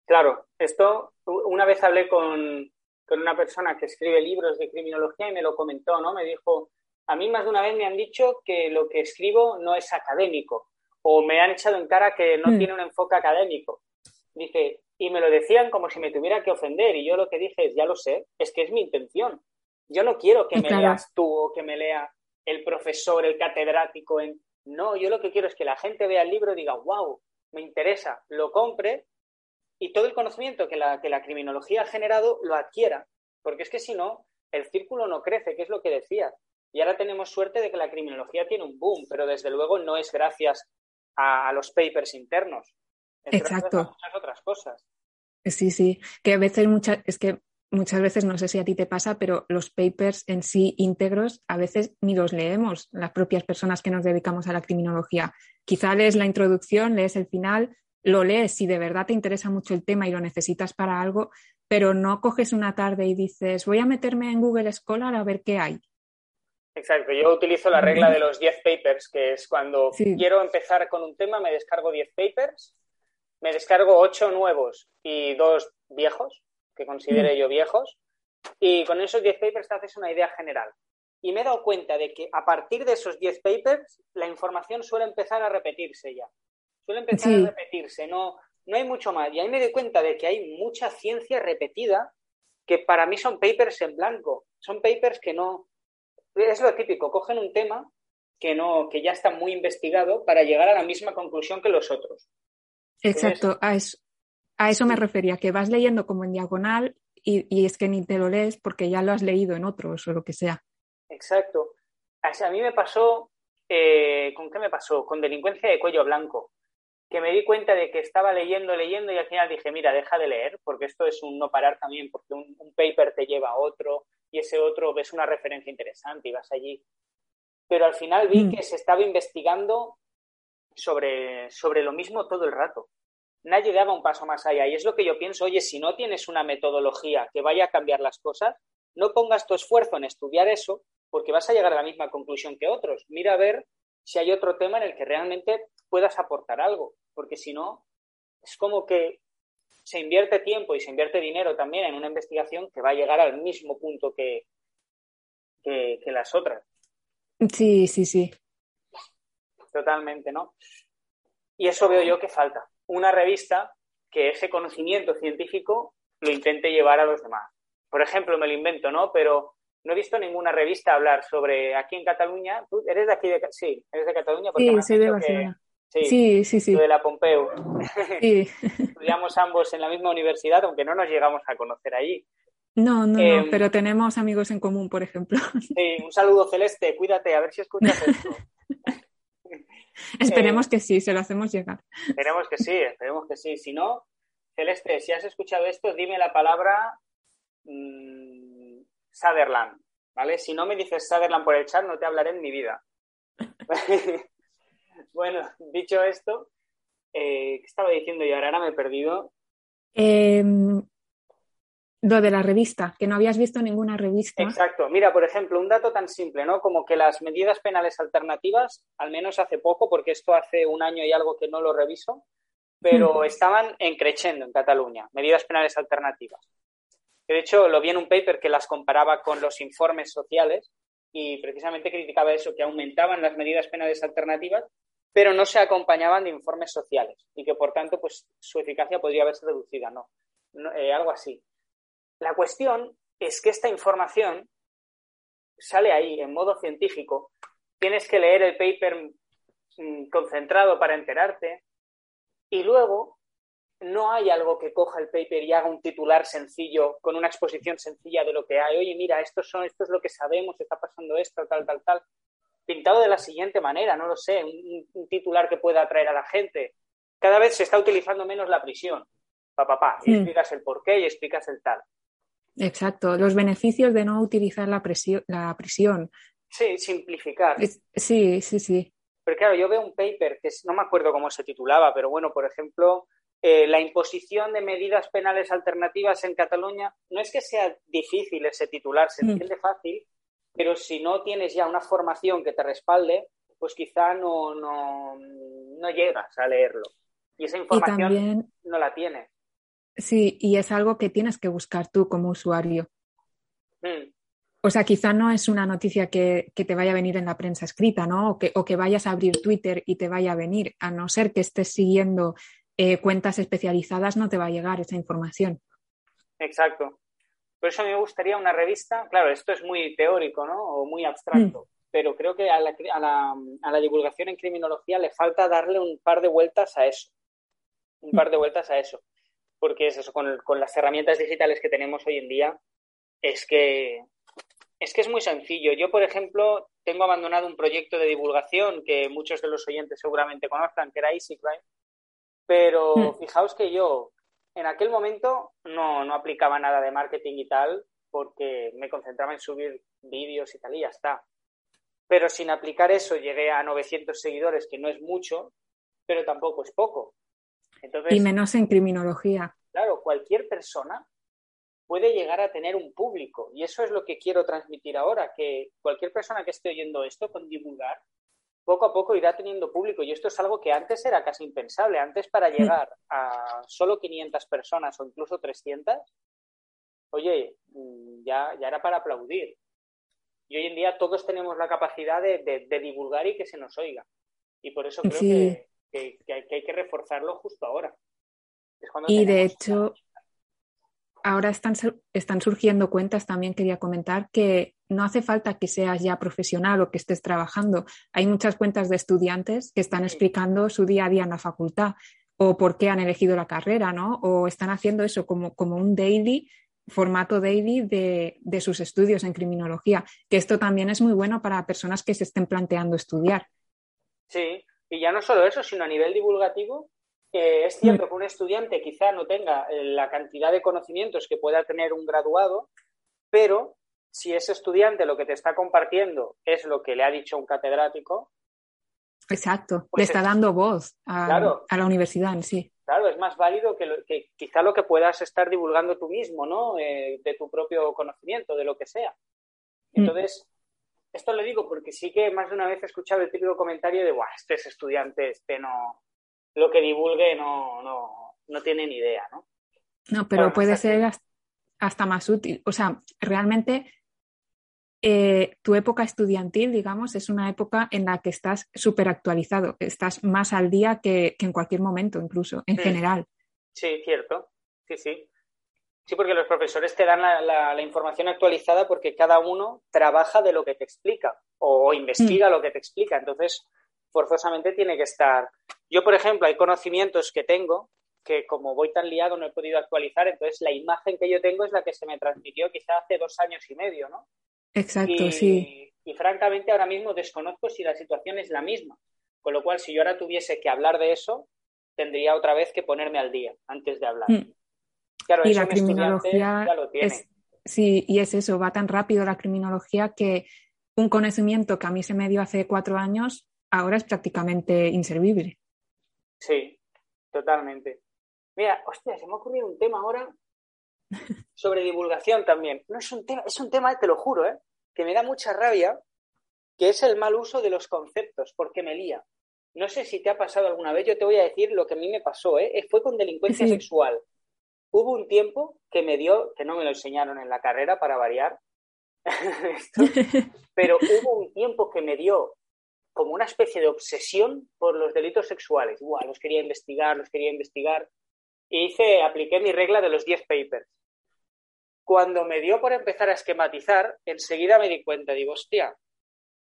Claro, esto una vez hablé con, con una persona que escribe libros de criminología y me lo comentó, ¿no? Me dijo, a mí más de una vez me han dicho que lo que escribo no es académico o me han echado en cara que no hmm. tiene un enfoque académico. Dice, y me lo decían como si me tuviera que ofender y yo lo que dije es, ya lo sé, es que es mi intención. Yo no quiero que me leas tú o que me lea el profesor, el catedrático. En... No, yo lo que quiero es que la gente vea el libro y diga, wow, me interesa, lo compre y todo el conocimiento que la, que la criminología ha generado lo adquiera. Porque es que si no, el círculo no crece, que es lo que decía. Y ahora tenemos suerte de que la criminología tiene un boom, pero desde luego no es gracias a, a los papers internos. Exacto. Muchas otras cosas. Sí, sí, que a veces muchas, es que muchas veces, no sé si a ti te pasa, pero los papers en sí íntegros a veces ni los leemos las propias personas que nos dedicamos a la criminología. Quizá lees la introducción, lees el final, lo lees si de verdad te interesa mucho el tema y lo necesitas para algo, pero no coges una tarde y dices, voy a meterme en Google Scholar a ver qué hay. Exacto, yo utilizo la regla de los 10 papers, que es cuando quiero empezar con un tema, me descargo 10 papers me descargo ocho nuevos y dos viejos, que considere mm. yo viejos, y con esos 10 papers te haces una idea general. Y me he dado cuenta de que a partir de esos 10 papers, la información suele empezar a repetirse ya. Suele empezar a repetirse, no, no hay mucho más. Y ahí me doy cuenta de que hay mucha ciencia repetida que para mí son papers en blanco. Son papers que no. Es lo típico, cogen un tema que, no, que ya está muy investigado para llegar a la misma conclusión que los otros. Exacto, a eso, a eso me refería, que vas leyendo como en diagonal y, es que ni te lo lees porque ya lo has leído en otros o lo que sea. Exacto. A mí me pasó, eh, ¿con qué me pasó? Con delincuencia de cuello blanco, que me di cuenta de que estaba leyendo, leyendo y al final dije, mira, deja de leer, porque esto es un no parar también, porque un, un paper te lleva a otro y ese otro ves una referencia interesante y vas allí. Pero al final vi mm. que se estaba investigando sobre, sobre lo mismo todo el rato. Nadie daba un paso más allá. Y es lo que yo pienso, oye, si no tienes una metodología que vaya a cambiar las cosas, no pongas tu esfuerzo en estudiar eso porque vas a llegar a la misma conclusión que otros. Mira a ver si hay otro tema en el que realmente puedas aportar algo, porque si no, es como que se invierte tiempo y se invierte dinero también en una investigación que va a llegar al mismo punto que, que, que las otras. Sí, sí, sí totalmente, ¿no? Y eso veo yo que falta. Una revista que ese conocimiento científico lo intente llevar a los demás. Por ejemplo, me lo invento, ¿no? Pero no he visto ninguna revista hablar sobre aquí en Cataluña. ¿Tú eres de aquí de Sí, eres de Cataluña sí, soy de Barcelona. Sí, sí, sí, de la Pompeu. Sí. Estudiamos ambos en la misma universidad, aunque no nos llegamos a conocer allí. No, no, no, em, pero tenemos amigos en común, por ejemplo. Sí, un saludo celeste, cuídate, a ver si escuchas esto. Esperemos que sí, se lo hacemos llegar. Esperemos que sí, esperemos que sí. Si no, Celeste, si has escuchado esto, dime la palabra mmm, Sutherland, ¿vale? Si no me dices Sutherland por el chat, no te hablaré en mi vida. bueno, dicho esto, eh, ¿qué estaba diciendo yo? Ahora me he perdido. Eh, lo de la revista, que no habías visto ninguna revista. Exacto. Mira, por ejemplo, un dato tan simple, ¿no? Como que las medidas penales alternativas, al menos hace poco, porque esto hace un año y algo que no lo reviso, pero estaban encrechendo en Cataluña, medidas penales alternativas. De hecho, lo vi en un paper que las comparaba con los informes sociales y precisamente criticaba eso, que aumentaban las medidas penales alternativas, pero no se acompañaban de informes sociales y que, por tanto, pues su eficacia podría verse reducida, ¿no? Eh, algo así. La cuestión es que esta información sale ahí en modo científico. Tienes que leer el paper mm, concentrado para enterarte y luego no hay algo que coja el paper y haga un titular sencillo con una exposición sencilla de lo que hay. Oye, mira, esto, son, esto es lo que sabemos, está pasando esto, tal, tal, tal. Pintado de la siguiente manera, no lo sé, un, titular que pueda atraer a la gente. Cada vez se está utilizando menos la prisión. Pa, pa, pa. Y explicas el porqué y explicas el tal. Exacto, los beneficios de no utilizar la, presión, la prisión. Sí, simplificar. sí, sí, sí. Pero claro, yo veo un paper que no me acuerdo cómo se titulaba, pero bueno, por ejemplo, eh, la imposición de medidas penales alternativas en Cataluña, no es que sea difícil ese titular, se mm. entiende fácil, pero si no tienes ya una formación que te respalde, pues quizá no, no, no llegas a leerlo. Y esa información no la tienes. Sí, y es algo que tienes que buscar tú como usuario. Mm. O sea, quizá no es una noticia que, te vaya a venir en la prensa escrita, ¿no? O que, o que, vayas a abrir Twitter y te vaya a venir, a no ser que estés siguiendo eh, cuentas especializadas, no te va a llegar esa información. Exacto. Por eso a mí me gustaría una revista, claro, esto es muy teórico, ¿no? O muy abstracto, mm. pero creo que a la, a, la, a la, divulgación en criminología le falta darle un par de vueltas a eso. Un par de vueltas a eso. Porque es eso, con, con las herramientas digitales que tenemos hoy en día, es que es que es muy sencillo. Yo, por ejemplo, tengo abandonado un proyecto de divulgación que muchos de los oyentes seguramente conozcan, que era Easy Crime, pero hmm. fijaos que yo en aquel momento no, no aplicaba nada de marketing y tal, porque me concentraba en subir vídeos y tal, y ya está. Pero sin aplicar eso llegué a 900 seguidores, que no es mucho, pero tampoco es poco. Entonces, y menos en criminología. Claro, cualquier persona puede llegar a tener un público. Y eso es lo que quiero transmitir ahora, que cualquier persona que esté oyendo esto con divulgar, poco a poco irá teniendo público. Y esto es algo que antes era casi impensable. Antes para llegar a solo 500 personas o incluso 300, oye, mm, ya, ya era para aplaudir. Y hoy en día todos tenemos la capacidad de, divulgar y que se nos oiga. Y por eso creo que, hay, que reforzarlo justo ahora. y de hecho, ahora están, están surgiendo cuentas, también quería comentar, que no hace falta que seas ya profesional o que estés trabajando. Hay muchas cuentas de estudiantes que están explicando su día a día en la facultad o por qué han elegido la carrera, ¿no? O están haciendo eso como, como un daily, formato daily de, de sus estudios en criminología, que esto también es muy bueno para personas que se estén planteando estudiar. Sí, y ya no solo eso, sino a nivel divulgativo, es cierto que un estudiante quizá no tenga eh, la cantidad de conocimientos que pueda tener un graduado, pero si ese estudiante lo que te está compartiendo es lo que le ha dicho un catedrático. Exacto, le pues está dando voz a, la universidad en sí. Claro, es más válido que, quizá lo que puedas estar divulgando tú mismo, ¿no? Eh, de tu propio conocimiento, de lo que sea. Mm. Entonces, esto lo digo porque sí que más de una vez he escuchado el típico comentario de, Buah, este es estudiante, este no, lo que divulgue no, no, no tiene ni idea, ¿no? No, pero puede ser hasta más útil. O sea, realmente eh, tu época estudiantil, digamos, es una época en la que estás súper actualizado, estás más al día que, en cualquier momento, incluso, en mm. general. Sí, cierto. Sí, sí. Sí, porque los profesores te dan la, información actualizada porque cada uno trabaja de lo que te explica o, investiga mm. lo que te explica. Entonces, forzosamente tiene que estar. Yo, por ejemplo, hay conocimientos que tengo que como voy tan liado no he podido actualizar, entonces la imagen que yo tengo es la que se me transmitió quizá hace dos años y medio, ¿no? Exacto, sí. Y francamente ahora mismo desconozco si la situación es la misma, con lo cual si yo ahora tuviese que hablar de eso, tendría otra vez que ponerme al día antes de hablar. Mm. Claro, y la criminología ya lo tiene. sí, y es eso, va tan rápido la criminología que un conocimiento que a mí se me dio hace cuatro años ahora es prácticamente inservible. Sí, totalmente. Mira, hostia, se me ha ocurrido un tema ahora sobre divulgación también. No es un tema, es un tema, te lo juro, ¿eh? que me da mucha rabia, que es el mal uso de los conceptos, porque me lía. No sé si te ha pasado alguna vez, yo te voy a decir lo que a mí me pasó, ¿eh? fue con delincuencia sexual. Hubo un tiempo que me dio, que no me lo enseñaron en la carrera para variar, pero hubo un tiempo que me dio como una especie de obsesión por los delitos sexuales. Buah, los quería investigar, los quería investigar. Y hice, apliqué mi regla de los 10 papers. Cuando me dio por empezar a esquematizar, enseguida me di cuenta, digo, hostia,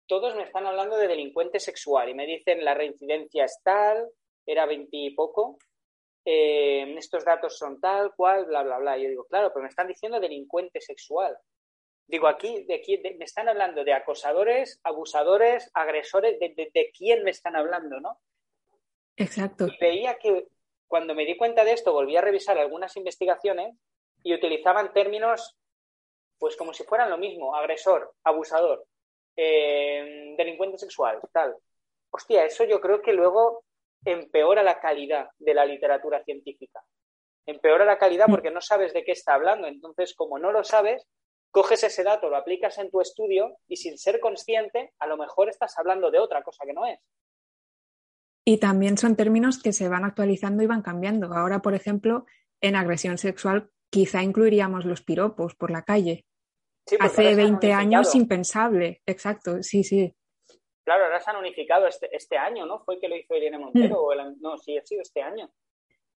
todos me están hablando de delincuente sexual y me dicen la reincidencia es tal, era 20 y poco, eh, estos datos son tal, cual, bla, bla, bla. Y yo digo, claro, pero me están diciendo delincuente sexual. Digo, aquí, de, aquí me están hablando de acosadores, abusadores, agresores, de, quién me están hablando, ¿no? Exacto. Y veía que cuando me di cuenta de esto, volví a revisar algunas investigaciones y utilizaban términos, pues como si fueran lo mismo, agresor, abusador, eh, delincuente sexual, tal. Hostia, eso yo creo que luego empeora la calidad de la literatura científica. Empeora la calidad porque no sabes de qué está hablando. Entonces, como no lo sabes, coges ese dato, lo aplicas en tu estudio y sin ser consciente, a lo mejor estás hablando de otra cosa que no es. Y también son términos que se van actualizando y van cambiando. Ahora, por ejemplo, en agresión sexual quizá incluiríamos los piropos por la calle. Hace 20 años impensable, exacto, sí, sí. Claro, ahora se han unificado este, este año, ¿no? Fue que lo hizo Irene Montero, mm. o no, sí, ha sido este año.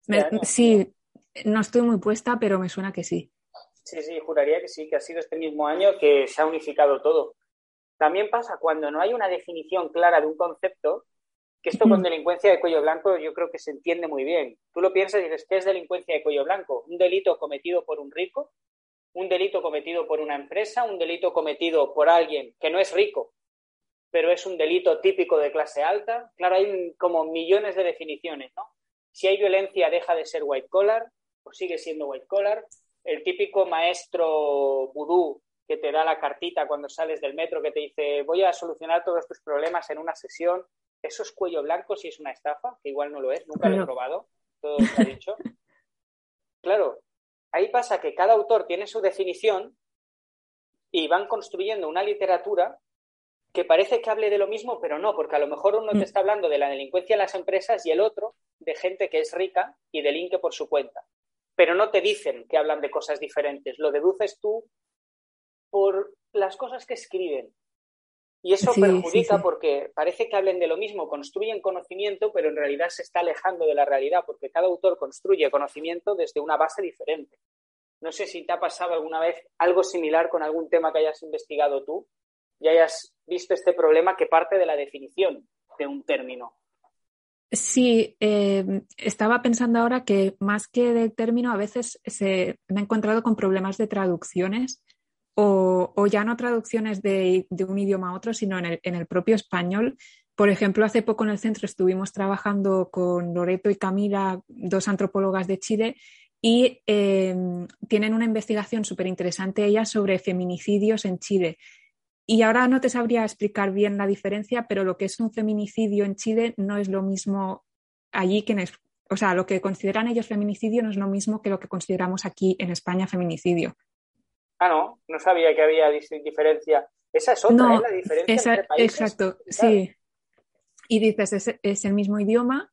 Este sí, no estoy muy puesta, pero me suena que sí. Sí, sí, juraría que sí, que ha sido este mismo año que se ha unificado todo. También pasa cuando no hay una definición clara de un concepto, que esto con delincuencia de cuello blanco yo creo que se entiende muy bien. Tú lo piensas y dices, ¿qué es delincuencia de cuello blanco? ¿Un delito cometido por un rico? ¿Un delito cometido por una empresa? ¿Un delito cometido por alguien que no es rico, pero es un delito típico de clase alta? Claro, hay como millones de definiciones, ¿no? Si hay violencia, deja de ser white collar o sigue siendo white collar el típico maestro vudú que te da la cartita cuando sales del metro que te dice voy a solucionar todos tus problemas en una sesión, eso es cuello blanco si es una estafa, que igual no lo es, nunca lo he probado, todo se ha dicho. Claro, ahí pasa que cada autor tiene su definición y van construyendo una literatura que parece que hable de lo mismo, pero no, porque a lo mejor uno te mm. está hablando de la delincuencia en las empresas y el otro de gente que es rica y delinque por su cuenta pero no te dicen que hablan de cosas diferentes, lo deduces tú por las cosas que escriben. Y eso perjudica porque parece que hablen de lo mismo, construyen conocimiento, pero en realidad se está alejando de la realidad, porque cada autor construye conocimiento desde una base diferente. No sé si te ha pasado alguna vez algo similar con algún tema que hayas investigado tú y hayas visto este problema que parte de la definición de un término. Sí, eh, estaba pensando ahora que más que del término, a veces se me he encontrado con problemas de traducciones o, ya no traducciones de, un idioma a otro, sino en el, propio español. Por ejemplo, hace poco en el centro estuvimos trabajando con Loreto y Camila, dos antropólogas de Chile, y eh, tienen una investigación súper interesante ellas sobre feminicidios en Chile. Y ahora no te sabría explicar bien la diferencia, pero lo que es un feminicidio en Chile no es lo mismo allí que en o sea, lo que consideran ellos feminicidio no es lo mismo que lo que consideramos aquí en España feminicidio. Ah, no, no sabía que había diferencia. Esa es otra, ¿eh? la diferencia entre países. Exacto, sí. Y dices, es, es, el mismo idioma,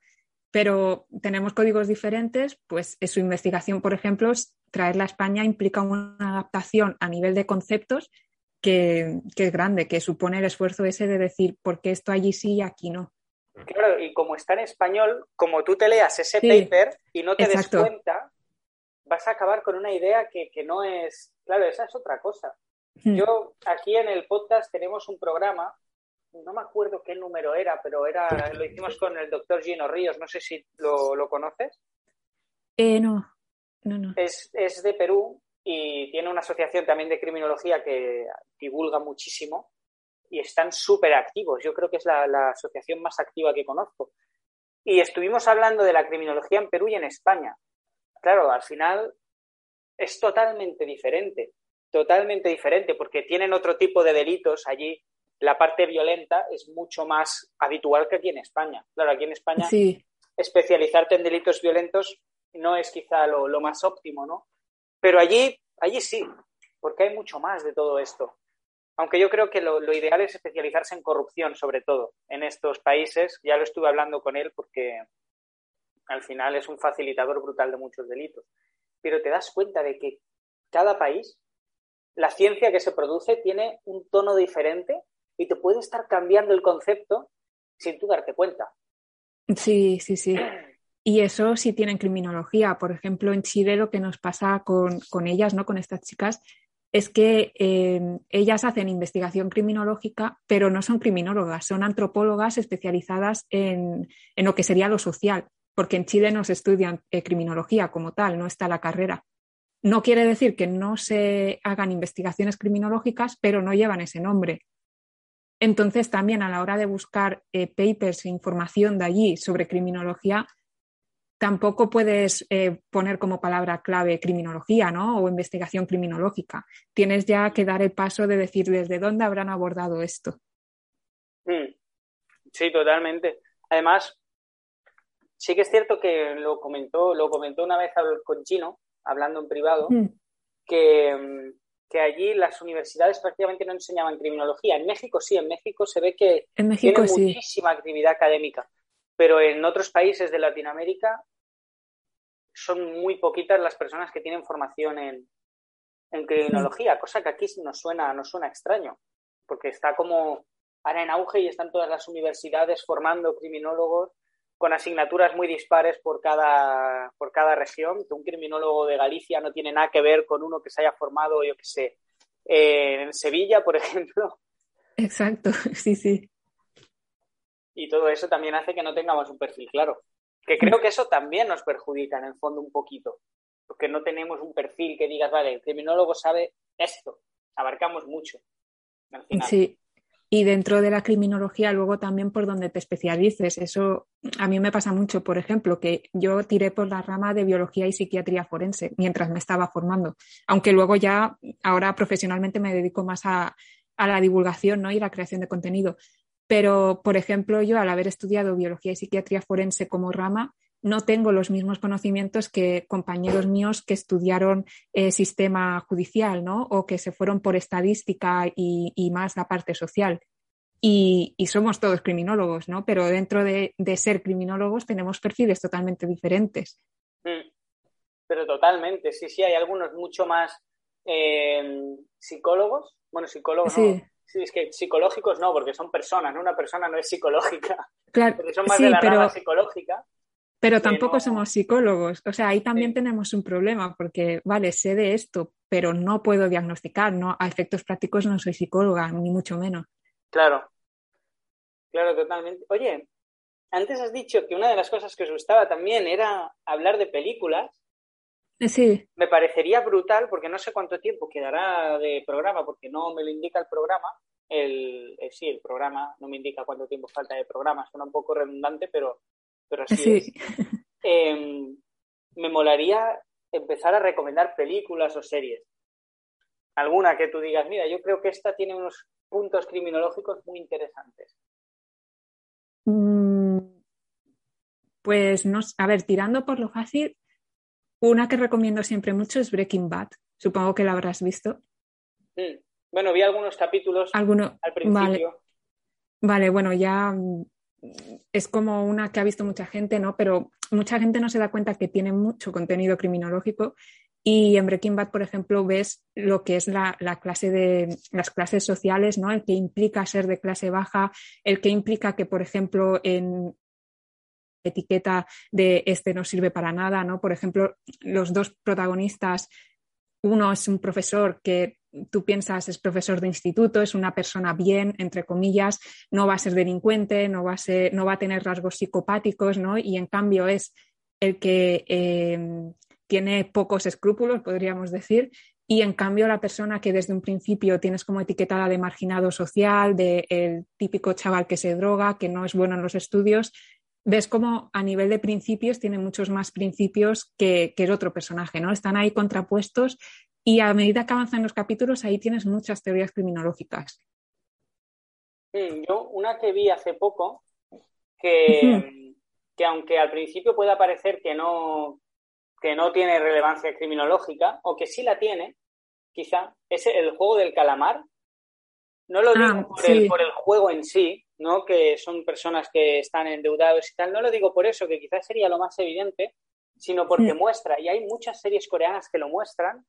pero tenemos códigos diferentes, pues su investigación, por ejemplo, traerla a España implica una adaptación a nivel de conceptos que, es grande, que supone el esfuerzo ese de decir por qué esto allí sí y aquí no. Claro, y como está en español, como tú te leas ese paper y no te des cuenta, vas a acabar con una idea que, no es. Claro, esa es otra cosa. Hmm. Yo aquí en el podcast tenemos un programa, no me acuerdo qué número era, pero era lo hicimos con el doctor Gino Ríos, no sé si lo, conoces. Eh, no, no, no. Es, es de Perú y tiene una asociación también de criminología que divulga muchísimo y están súper activos. Yo creo que es la, asociación más activa que conozco. Y estuvimos hablando de la criminología en Perú y en España. Claro, al final es totalmente diferente, totalmente diferente, porque tienen otro tipo de delitos allí. La parte violenta es mucho más habitual que aquí en España. Claro, aquí en España especializarte en delitos violentos no es quizá lo, lo más óptimo, ¿no? Pero allí, allí sí, porque hay mucho más de todo esto. Aunque yo creo que lo, ideal es especializarse en corrupción, sobre todo, en estos países. Ya lo estuve hablando con él porque al final es un facilitador brutal de muchos delitos. Pero te das cuenta de que cada país, la ciencia que se produce tiene un tono diferente y te puede estar cambiando el concepto sin tú darte cuenta. Sí, sí, sí. Y eso sí tienen criminología. Por ejemplo, en Chile lo que nos pasa con, ellas, ¿no? Con estas chicas, es que eh, ellas hacen investigación criminológica, pero no son criminólogas, son antropólogas especializadas en, lo que sería lo social, porque en Chile no se estudian eh, criminología como tal, no está la carrera. No quiere decir que no se hagan investigaciones criminológicas, pero no llevan ese nombre. Entonces, también a la hora de buscar eh, papers e información de allí sobre criminología, tampoco puedes eh, poner como palabra clave criminología, ¿no? O investigación criminológica. Tienes ya que dar el paso de decir desde dónde habrán abordado esto. Mm. Sí, totalmente. Además, sí que es cierto que lo comentó, lo comentó una vez con Gino, hablando en privado, mm. que, que, allí las universidades prácticamente no enseñaban criminología. En México sí, en México se ve que en México, tiene muchísima actividad académica, pero en otros países de Latinoamérica son muy poquitas las personas que tienen formación en, en criminología, cosa que aquí nos suena, nos suena extraño, porque está como ahora en auge y están todas las universidades formando criminólogos con asignaturas muy dispares por cada, por cada región. Un criminólogo de Galicia no tiene nada que ver con uno que se haya formado, yo qué sé, en Sevilla, por ejemplo. Exacto, sí, sí. Y todo eso también hace que no tengamos un perfil claro. Que creo que eso también nos perjudica en el fondo un poquito. Porque no tenemos un perfil que digas, vale, el criminólogo sabe esto. Abarcamos mucho. Sí, y dentro de la criminología luego también por donde te especialices. Eso a mí me pasa mucho, por ejemplo, que yo tiré por la rama de biología y psiquiatría forense mientras me estaba formando, aunque luego ya ahora profesionalmente me dedico más a, la divulgación ¿no? y la creación de contenido. Pero, por ejemplo, yo al haber estudiado biología y psiquiatría forense como rama, no tengo los mismos conocimientos que compañeros míos que estudiaron eh, sistema judicial, ¿no? O que se fueron por estadística y, más la parte social. Y, somos todos criminólogos, ¿no? Pero dentro de, ser criminólogos tenemos perfiles totalmente diferentes. Mm. Pero totalmente, sí, sí, hay algunos mucho más em, psicólogos. Bueno, psicólogos sí. Sí, es que psicológicos no, porque son personas, ¿no? Una persona no es psicológica. Claro, porque son más de la rama psicológica. Pero tampoco somos psicólogos. O sea, ahí también tenemos un problema porque, vale, sé de esto, pero no puedo diagnosticar, ¿no? A efectos prácticos no soy psicóloga, ni mucho menos. Claro. Claro, totalmente. Oye, antes has dicho que una de las cosas que os gustaba también era hablar de películas. Sí. Me parecería brutal, porque no sé cuánto tiempo quedará de programa, porque no me lo indica el programa. El, eh, sí, el programa no me indica cuánto tiempo falta de programa. Suena un poco redundante, pero pero sí, em, me molaría empezar a recomendar películas o series. Alguna que tú digas, mira, yo creo que esta tiene unos puntos criminológicos muy interesantes. Mm, pues no, a ver, tirando por lo fácil, una que recomiendo siempre mucho es Breaking Bad. Supongo que la habrás visto. Mm, bueno, vi algunos capítulos al principio. Vale. vale, bueno, ya es como una que ha visto mucha gente, ¿no? Pero mucha gente no se da cuenta que tiene mucho contenido criminológico y en Breaking Bad, por ejemplo, ves lo que es la, clase de las clases sociales, ¿no? El que implica ser de clase baja, el que implica que, por ejemplo, en etiqueta de este no sirve para nada, ¿no? Por ejemplo, los dos protagonistas, uno es un profesor que tú piensas es profesor de instituto, es una persona bien, entre comillas, no va a ser delincuente, no va a, ser, no va a tener rasgos psicopáticos, ¿no? Y en cambio es el que eh, tiene pocos escrúpulos, podríamos decir, y en cambio la persona que desde un principio tienes como etiquetada de marginado social, de típico chaval que se droga, que no es bueno en los estudios, ves como a nivel de principios tiene muchos más principios que, que el otro personaje, ¿no? Están ahí contrapuestos y a medida que avanzan los capítulos, ahí tienes muchas teorías criminológicas. Mm, yo, una que vi hace poco, que, que aunque al principio pueda parecer que no, que no tiene relevancia criminológica, o que sí la tiene, quizá, es el juego del calamar. No lo digo ah, por, el, por, el, juego en sí, ¿no? que son personas que están endeudados y tal, no lo digo por eso, que quizás sería lo más evidente, sino porque muestra, y hay muchas series coreanas que lo muestran,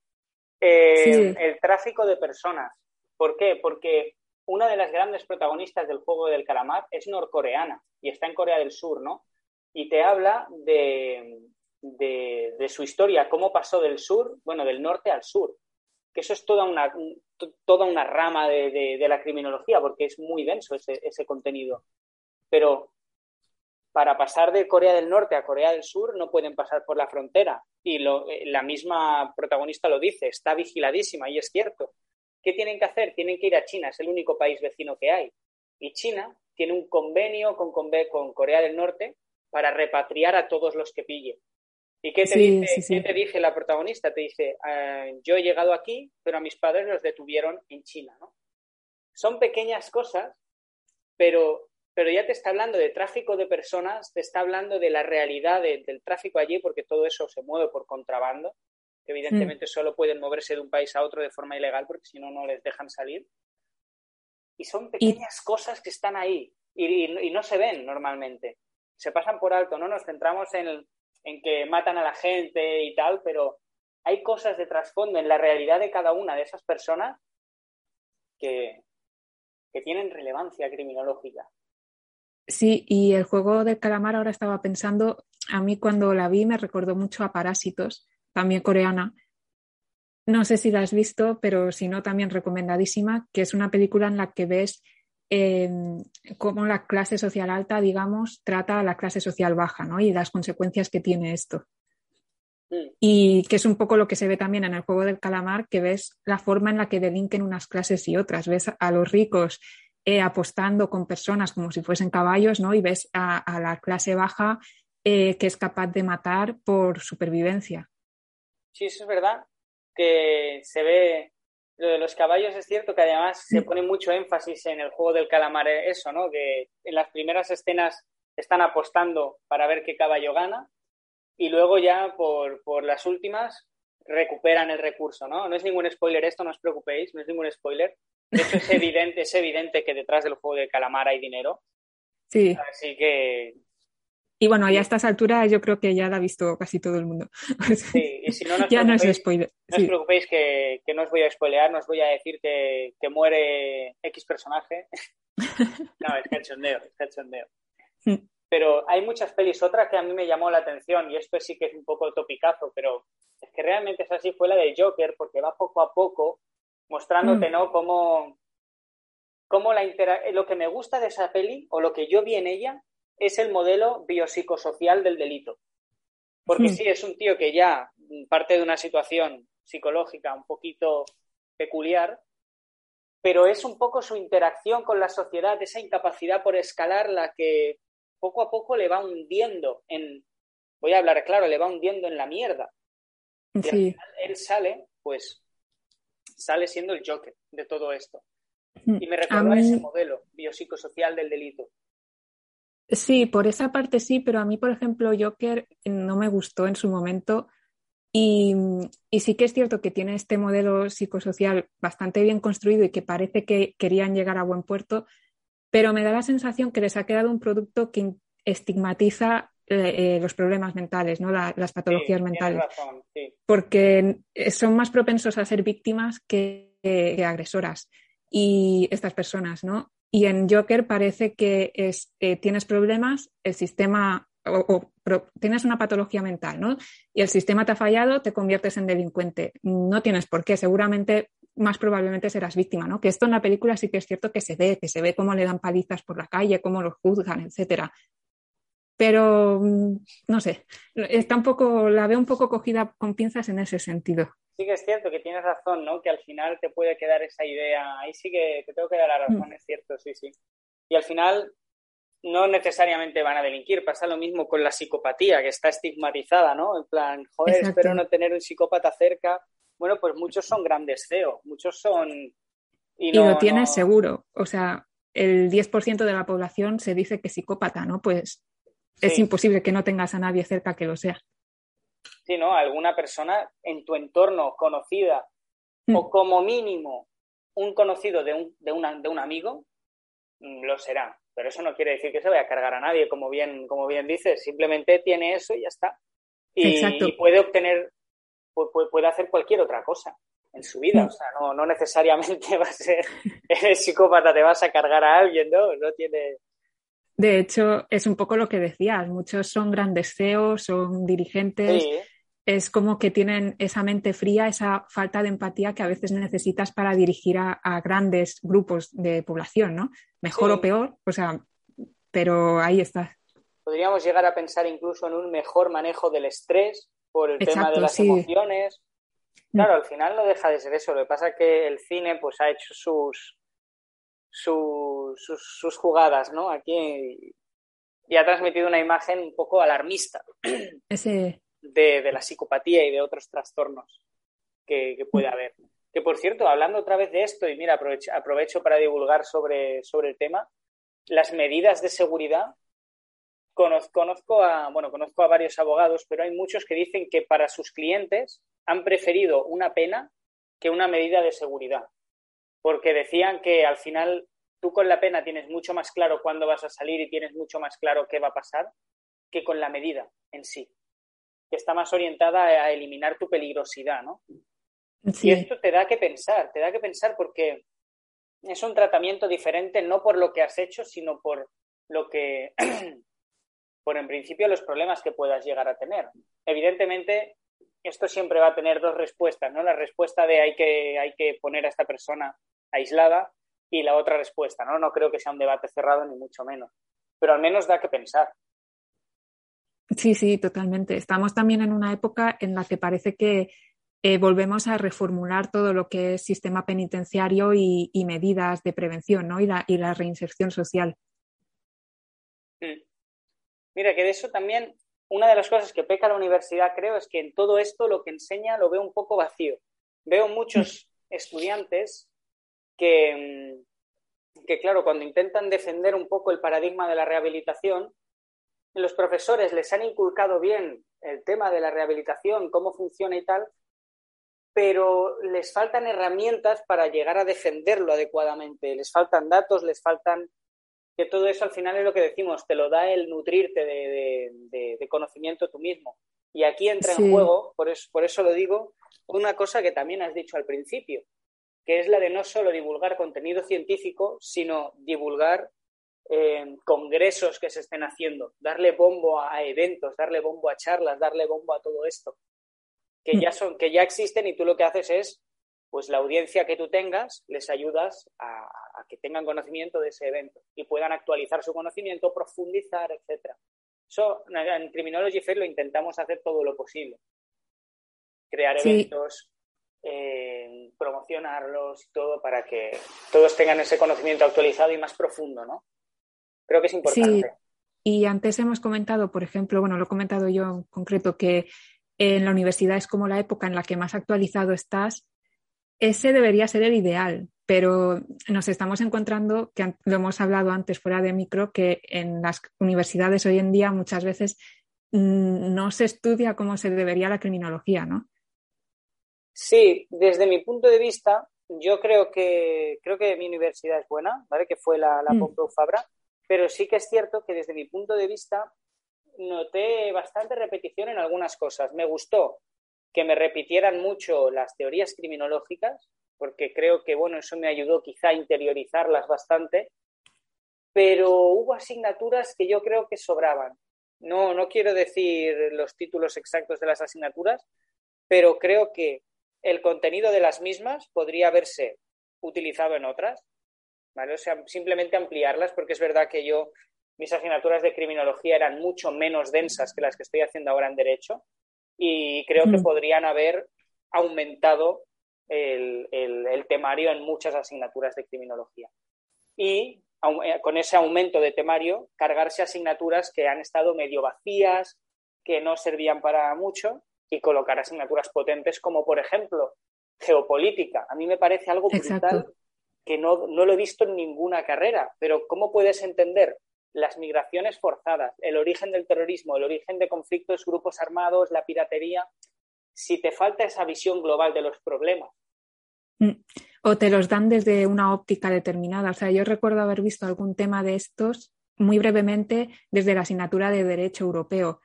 eh, el tráfico de personas. ¿Por qué? Porque una de las grandes protagonistas del juego del calamar es norcoreana y está en Corea del Sur, ¿no? Y te habla de, de, su historia, cómo pasó del sur, bueno, del norte al sur. Que eso es toda una, toda una rama de, de la criminología, porque es muy denso ese, ese contenido. Pero para pasar de Corea del Norte a Corea del Sur no pueden pasar por la frontera. Y eh, la misma protagonista lo dice, está vigiladísima y es cierto. ¿Qué tienen que hacer? Tienen que ir a China, es el único país vecino que hay. Y China tiene un convenio con, con Corea del Norte para repatriar a todos los que pille. ¿Y qué te, dice, te dice la protagonista? Te dice, ah, yo he llegado aquí, pero a mis padres los detuvieron en China. ¿no? Son pequeñas cosas, pero pero ya te está hablando de tráfico de personas, te está hablando de la realidad del tráfico allí, porque todo eso se mueve por contrabando, que evidentemente mm. solo pueden moverse de un país a otro de forma ilegal, porque si no, no les dejan salir. Y son pequeñas cosas que están ahí y, no se ven normalmente. Se pasan por alto, ¿no? Nos centramos en, en que matan a la gente y tal, pero hay cosas de trasfondo en la realidad de cada una de esas personas que, que tienen relevancia criminológica. Sí, y el juego del calamar ahora estaba pensando, a mí cuando la vi me recordó mucho a Parásitos, también coreana. No sé si la has visto, pero si no, también recomendadísima, que es una película en la que ves eh, cómo la clase social alta, digamos, trata a la clase social baja, ¿no? Y las consecuencias que tiene esto. Mm. Y que es un poco lo que se ve también en el juego del calamar, que ves la forma en la que delinquen unas clases y otras. Ves a los ricos eh, apostando con personas como si fuesen caballos, ¿no? Y ves a, la clase baja eh, que es capaz de matar por supervivencia. Sí, eso es verdad, que se ve lo de los caballos es cierto que además se pone mucho énfasis en el juego del calamar eh, eso, ¿no? Que en las primeras escenas están apostando para ver qué caballo gana y luego ya por, por las últimas recuperan el recurso, ¿no? No es ningún spoiler esto, no os preocupéis, no es ningún spoiler. De hecho, es evidente, es evidente que detrás del juego de calamar hay dinero. Sí. Así que. Y bueno, ya a estas alturas yo creo que ya la ha visto casi todo el mundo. Sí, y si no, no ya no es spoiler. No os preocupéis que, que, no os voy a spoilear, no os voy a decir que, que muere X personaje. no, es cachondeo, es cachondeo. Mm. Pero hay muchas pelis, otra que a mí me llamó la atención, y esto sí que es un poco topicazo, pero es que realmente es así, fue la de Joker, porque va poco a poco mostrándote, mm. ¿no? Cómo, cómo la lo que me gusta de esa peli, o lo que yo vi en ella, es el modelo biopsicosocial del delito. Porque mm. sí, es un tío que ya parte de una situación psicológica un poquito peculiar, pero es un poco su interacción con la sociedad, esa incapacidad por escalar la que poco a poco le va hundiendo en, voy a hablar claro, le va hundiendo en la mierda. Y al final él sale, pues, sale siendo el Joker de todo esto. Mm, y me recuerda ese modelo biopsicosocial del delito. Sí, por esa parte sí, pero a mí, por ejemplo, Joker no me gustó en su momento. Y, y, sí que es cierto que tiene este modelo psicosocial bastante bien construido y que parece que querían llegar a buen puerto, pero me da la sensación que les ha quedado un producto que estigmatiza eh, los problemas mentales, ¿no? las patologías mentales. Porque son más propensos a ser víctimas que, agresoras. Y estas personas, ¿no? Y en Joker parece que eh, tienes problemas, el sistema o, tienes una patología mental, ¿no? Y el sistema te ha fallado, te conviertes en delincuente. No tienes por qué, seguramente, más probablemente serás víctima, ¿no? Que esto en la película sí que es cierto que se ve, que se ve cómo le dan palizas por la calle, cómo los juzgan, etcétera pero mm, no sé, está un poco, la veo un poco cogida con pinzas en ese sentido. Sí que es cierto que tienes razón, ¿no? Que al final te puede quedar esa idea, ahí sí que te tengo que dar la razón, mm. es cierto, sí, sí. Y al final no necesariamente van a delinquir, pasa lo mismo con la psicopatía, que está estigmatizada, ¿no? En plan, joder, espero no tener un psicópata cerca. Bueno, pues muchos son grandes CEO, muchos son... Y, lo tienes seguro, o sea, el 10% de la población se dice que es psicópata, ¿no? Pues es imposible que no tengas a nadie cerca que lo sea. Sí, ¿no? Alguna persona en tu entorno conocida o mm. como mínimo un conocido de un, de, de un amigo mm, lo será. Pero eso no quiere decir que se vaya a cargar a nadie, como bien, como bien dices. Simplemente tiene eso y ya está. Y, puede obtener, puede, puede, hacer cualquier otra cosa en su vida. Mm. O sea, no, no necesariamente va a ser el psicópata, te vas a cargar a alguien, ¿no? No tiene, de hecho, es un poco lo que decías, muchos son grandes CEOs, son dirigentes, es como que tienen esa mente fría, esa falta de empatía que a veces necesitas para dirigir a, grandes grupos de población, ¿no? Mejor o peor, o sea, pero ahí está. Podríamos llegar a pensar incluso en un mejor manejo del estrés por el tema de las emociones. Mm. Claro, al final no deja de ser eso. Lo que pasa es que el cine pues ha hecho sus, sus, jugadas, ¿no? Aquí y ha transmitido una imagen un poco alarmista Ese... de, la psicopatía y de otros trastornos que, puede haber. Que por cierto, hablando otra vez de esto, y mira, aprovecho, para divulgar sobre, sobre el tema, las medidas de seguridad, conozco, a, bueno, conozco a varios abogados, pero hay muchos que dicen que para sus clientes han preferido una pena que una medida de seguridad, porque decían que al final tú con la pena tienes mucho más claro cuándo vas a salir y tienes mucho más claro qué va a pasar que con la medida en sí, que está más orientada a eliminar tu peligrosidad, ¿no? Y esto te da que pensar, te da que pensar porque es un tratamiento diferente no por lo que has hecho, sino por lo que, por en principio los problemas que puedas llegar a tener. Evidentemente, esto siempre va a tener dos respuestas, ¿no? La respuesta de hay que, hay que poner a esta persona aislada y la otra respuesta, ¿no? No creo que sea un debate cerrado ni mucho menos, pero al menos da que pensar. Sí, sí, totalmente. Estamos también en una época en la que parece que eh, volvemos a reformular todo lo que es sistema penitenciario y, medidas de prevención ¿no? y, la, reinserción social. Mm. Mira, que de eso también, una de las cosas que peca la universidad, creo, es que en todo esto lo que enseña lo veo un poco vacío. Veo muchos mm. estudiantes que, mm, que, claro, cuando intentan defender un poco el paradigma de la rehabilitación, los profesores les han inculcado bien el tema de la rehabilitación, cómo funciona y tal, pero les faltan herramientas para llegar a defenderlo adecuadamente. Les faltan datos, les faltan que todo eso al final es lo que decimos, te lo da el nutrirte de, conocimiento tú mismo. Y aquí entra en juego, por eso, por eso lo digo, una cosa que también has dicho al principio, que es la de no solo divulgar contenido científico, sino divulgar eh, congresos que se estén haciendo, darle bombo a eventos, darle bombo a charlas, darle bombo a todo esto que ya son, que ya existen y tú lo que haces es, pues la audiencia que tú tengas, les ayudas a, que tengan conocimiento de ese evento y puedan actualizar su conocimiento, profundizar, etcétera. Eso en Criminology Fair lo intentamos hacer todo lo posible. Crear eventos, eh, promocionarlos, todo para que todos tengan ese conocimiento actualizado y más profundo, ¿no? Creo que es importante. Sí. Y antes hemos comentado, por ejemplo, bueno, lo he comentado yo en concreto, que en la universidad es como la época en la que más actualizado estás, ese debería ser el ideal, pero nos estamos encontrando, que lo hemos hablado antes fuera de micro, que en las universidades hoy en día muchas veces mm, no se estudia como se debería la criminología, ¿no? Sí, desde mi punto de vista, yo creo que creo que mi universidad es buena, ¿vale? Que fue la, la mm. Pompeu Fabra, pero sí que es cierto que desde mi punto de vista noté bastante repetición en algunas cosas. Me gustó que me repitieran mucho las teorías criminológicas, porque creo que, bueno, eso me ayudó quizá a interiorizarlas bastante, pero hubo asignaturas que yo creo que sobraban. No, no quiero decir los títulos exactos de las asignaturas, pero creo que el contenido de las mismas podría haberse utilizado en otras, ¿vale? O sea, simplemente ampliarlas, porque es verdad que yo mis asignaturas de criminología eran mucho menos densas que las que estoy haciendo ahora en Derecho y creo que mm. podrían haber aumentado el, temario en muchas asignaturas de criminología. Y eh, con ese aumento de temario, cargarse asignaturas que han estado medio vacías, que no servían para mucho, y colocar asignaturas potentes como, por ejemplo, geopolítica. A mí me parece algo brutal que no, no lo he visto en ninguna carrera, pero ¿cómo puedes entender las migraciones forzadas, el origen del terrorismo, el origen de conflictos, grupos armados, la piratería, si te falta esa visión global de los problemas. Mm. O te los dan desde una óptica determinada. O sea, yo recuerdo haber visto algún tema de estos muy brevemente desde la asignatura de Derecho Europeo.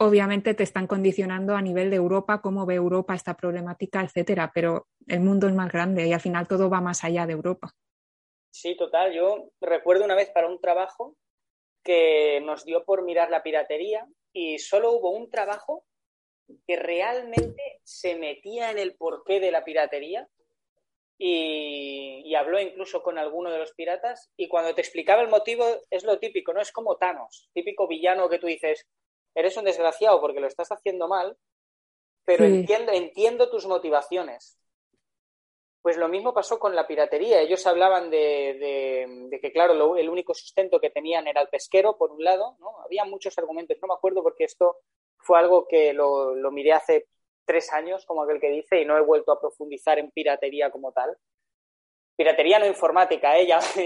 Obviamente te están condicionando a nivel de Europa, cómo ve Europa esta problemática, etcétera, pero el mundo es más grande y al final todo va más allá de Europa. Sí, total. Yo recuerdo una vez para un trabajo que nos dio por mirar la piratería y solo hubo un trabajo que realmente se metía en el porqué de la piratería y, habló incluso con alguno de los piratas y cuando te explicaba el motivo es lo típico, ¿no? Es como Thanos, típico villano que tú dices, eres un desgraciado porque lo estás haciendo mal, pero entiendo, entiendo tus motivaciones. Pues lo mismo pasó con la piratería. Ellos hablaban de, que, claro, el único sustento que tenían era el pesquero, por un lado, ¿no? Había muchos argumentos, no me acuerdo porque esto fue algo que lo, lo miré hace tres años, como aquel que dice, y no he vuelto a profundizar en piratería como tal. Piratería no informática, ¿eh? Ya, me,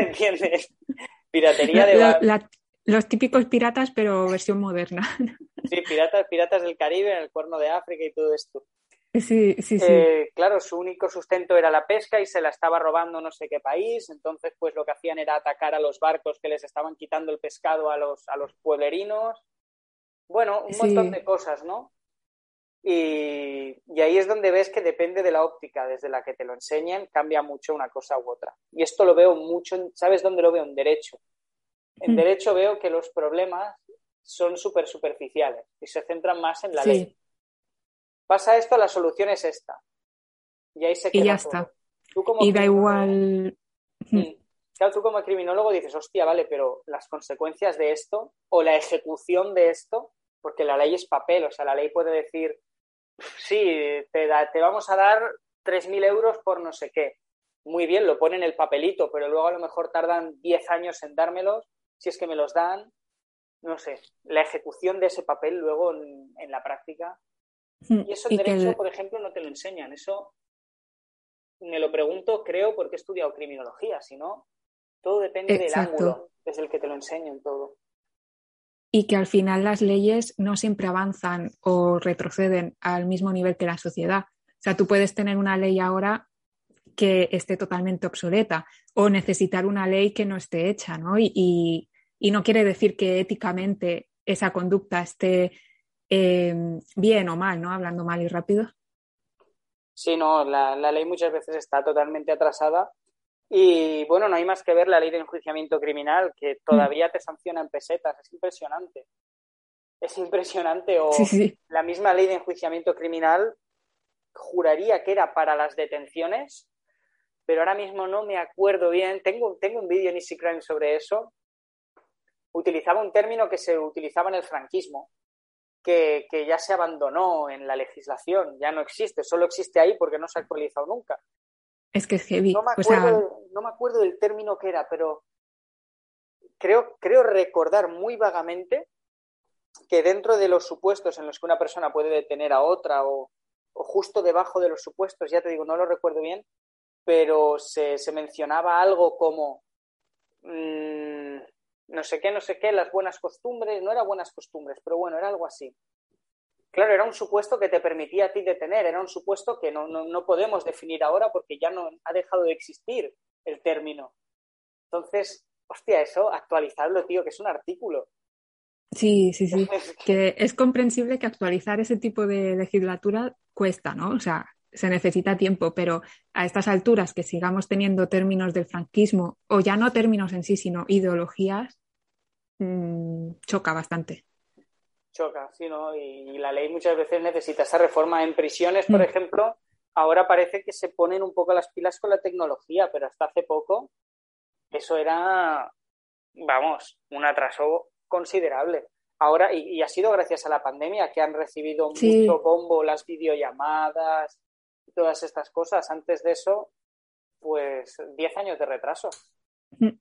entiendes. Piratería de... los típicos piratas, pero versión moderna. Sí, piratas, piratas del Caribe, en el Cuerno de África y todo esto. Sí, sí, sí. Eh, claro, su único sustento era la pesca y se la estaba robando no sé qué país. Entonces, pues lo que hacían era atacar a los barcos que les estaban quitando el pescado a los, a los pueblerinos. Bueno, un montón de cosas, ¿no? Y, y, ahí es donde ves que depende de la óptica desde la que te lo enseñan, cambia mucho una cosa u otra. Y esto lo veo mucho, ¿sabes dónde lo veo? En derecho. En hmm. derecho veo que los problemas son súper superficiales y se centran más en la ley pasa esto, la solución es esta. Y ahí se queda. Y ya está. y da igual. Claro, tú como criminólogo dices, hostia, vale, pero las consecuencias de esto o la ejecución de esto, porque la ley es papel, o sea, la ley puede decir, sí, te, te vamos a dar 3.000 euros por no sé qué. Muy bien, lo ponen el papelito, pero luego a lo mejor tardan 10 años en dármelos, si es que me los dan. No sé, la ejecución de ese papel luego en la práctica Mm, y eso en derecho, por ejemplo, no te lo enseñan. Eso me lo pregunto, creo, porque he estudiado criminología, si no, todo depende del ángulo desde el que te lo enseñan todo. Y que al final las leyes no siempre avanzan o retroceden al mismo nivel que la sociedad. O sea, tú puedes tener una ley ahora que esté totalmente obsoleta o necesitar una ley que no esté hecha, ¿no? y no quiere decir que éticamente esa conducta esté Em, bien o mal, ¿no? Hablando mal y rápido. Sí, no, la, ley muchas veces está totalmente atrasada y bueno, no hay más que ver la ley de enjuiciamiento criminal que todavía te sanciona en pesetas, es impresionante. Es impresionante o la misma ley de enjuiciamiento criminal juraría que era para las detenciones, pero ahora mismo no me acuerdo bien. Tengo, tengo un vídeo en Easy Crime sobre eso. Utilizaba un término que se utilizaba en el franquismo, que, ya se abandonó en la legislación, ya no existe, solo existe ahí porque no se ha actualizado nunca. Es que es heavy. No me acuerdo, no me acuerdo del término que era, pero creo, creo recordar muy vagamente que dentro de los supuestos en los que una persona puede detener a otra o, justo debajo de los supuestos, ya te digo, no lo recuerdo bien, pero se, mencionaba algo como mm, no sé qué, no sé qué, las buenas costumbres, no era buenas costumbres, pero bueno, era algo así. Claro, era un supuesto que te permitía a ti detener, era un supuesto que no, no, podemos definir ahora porque ya no ha dejado de existir el término. Entonces, hostia, eso, actualizarlo, tío, que es un artículo. Sí, sí, sí. que es comprensible que actualizar ese tipo de legislatura cuesta, ¿no? O sea, se necesita tiempo, pero a estas alturas que sigamos teniendo términos del franquismo, o ya no términos en sí, sino ideologías, mm, choca bastante. Choca, sí, ¿no? Y, la ley muchas veces necesita esa reforma. En prisiones, por mm. ejemplo, ahora parece que se ponen un poco las pilas con la tecnología, pero hasta hace poco eso era, vamos, un atraso considerable. Ahora, y, ha sido gracias a la pandemia que han recibido mucho bombo las videollamadas, todas estas cosas. Antes de eso, pues 10 años de retraso. Mm.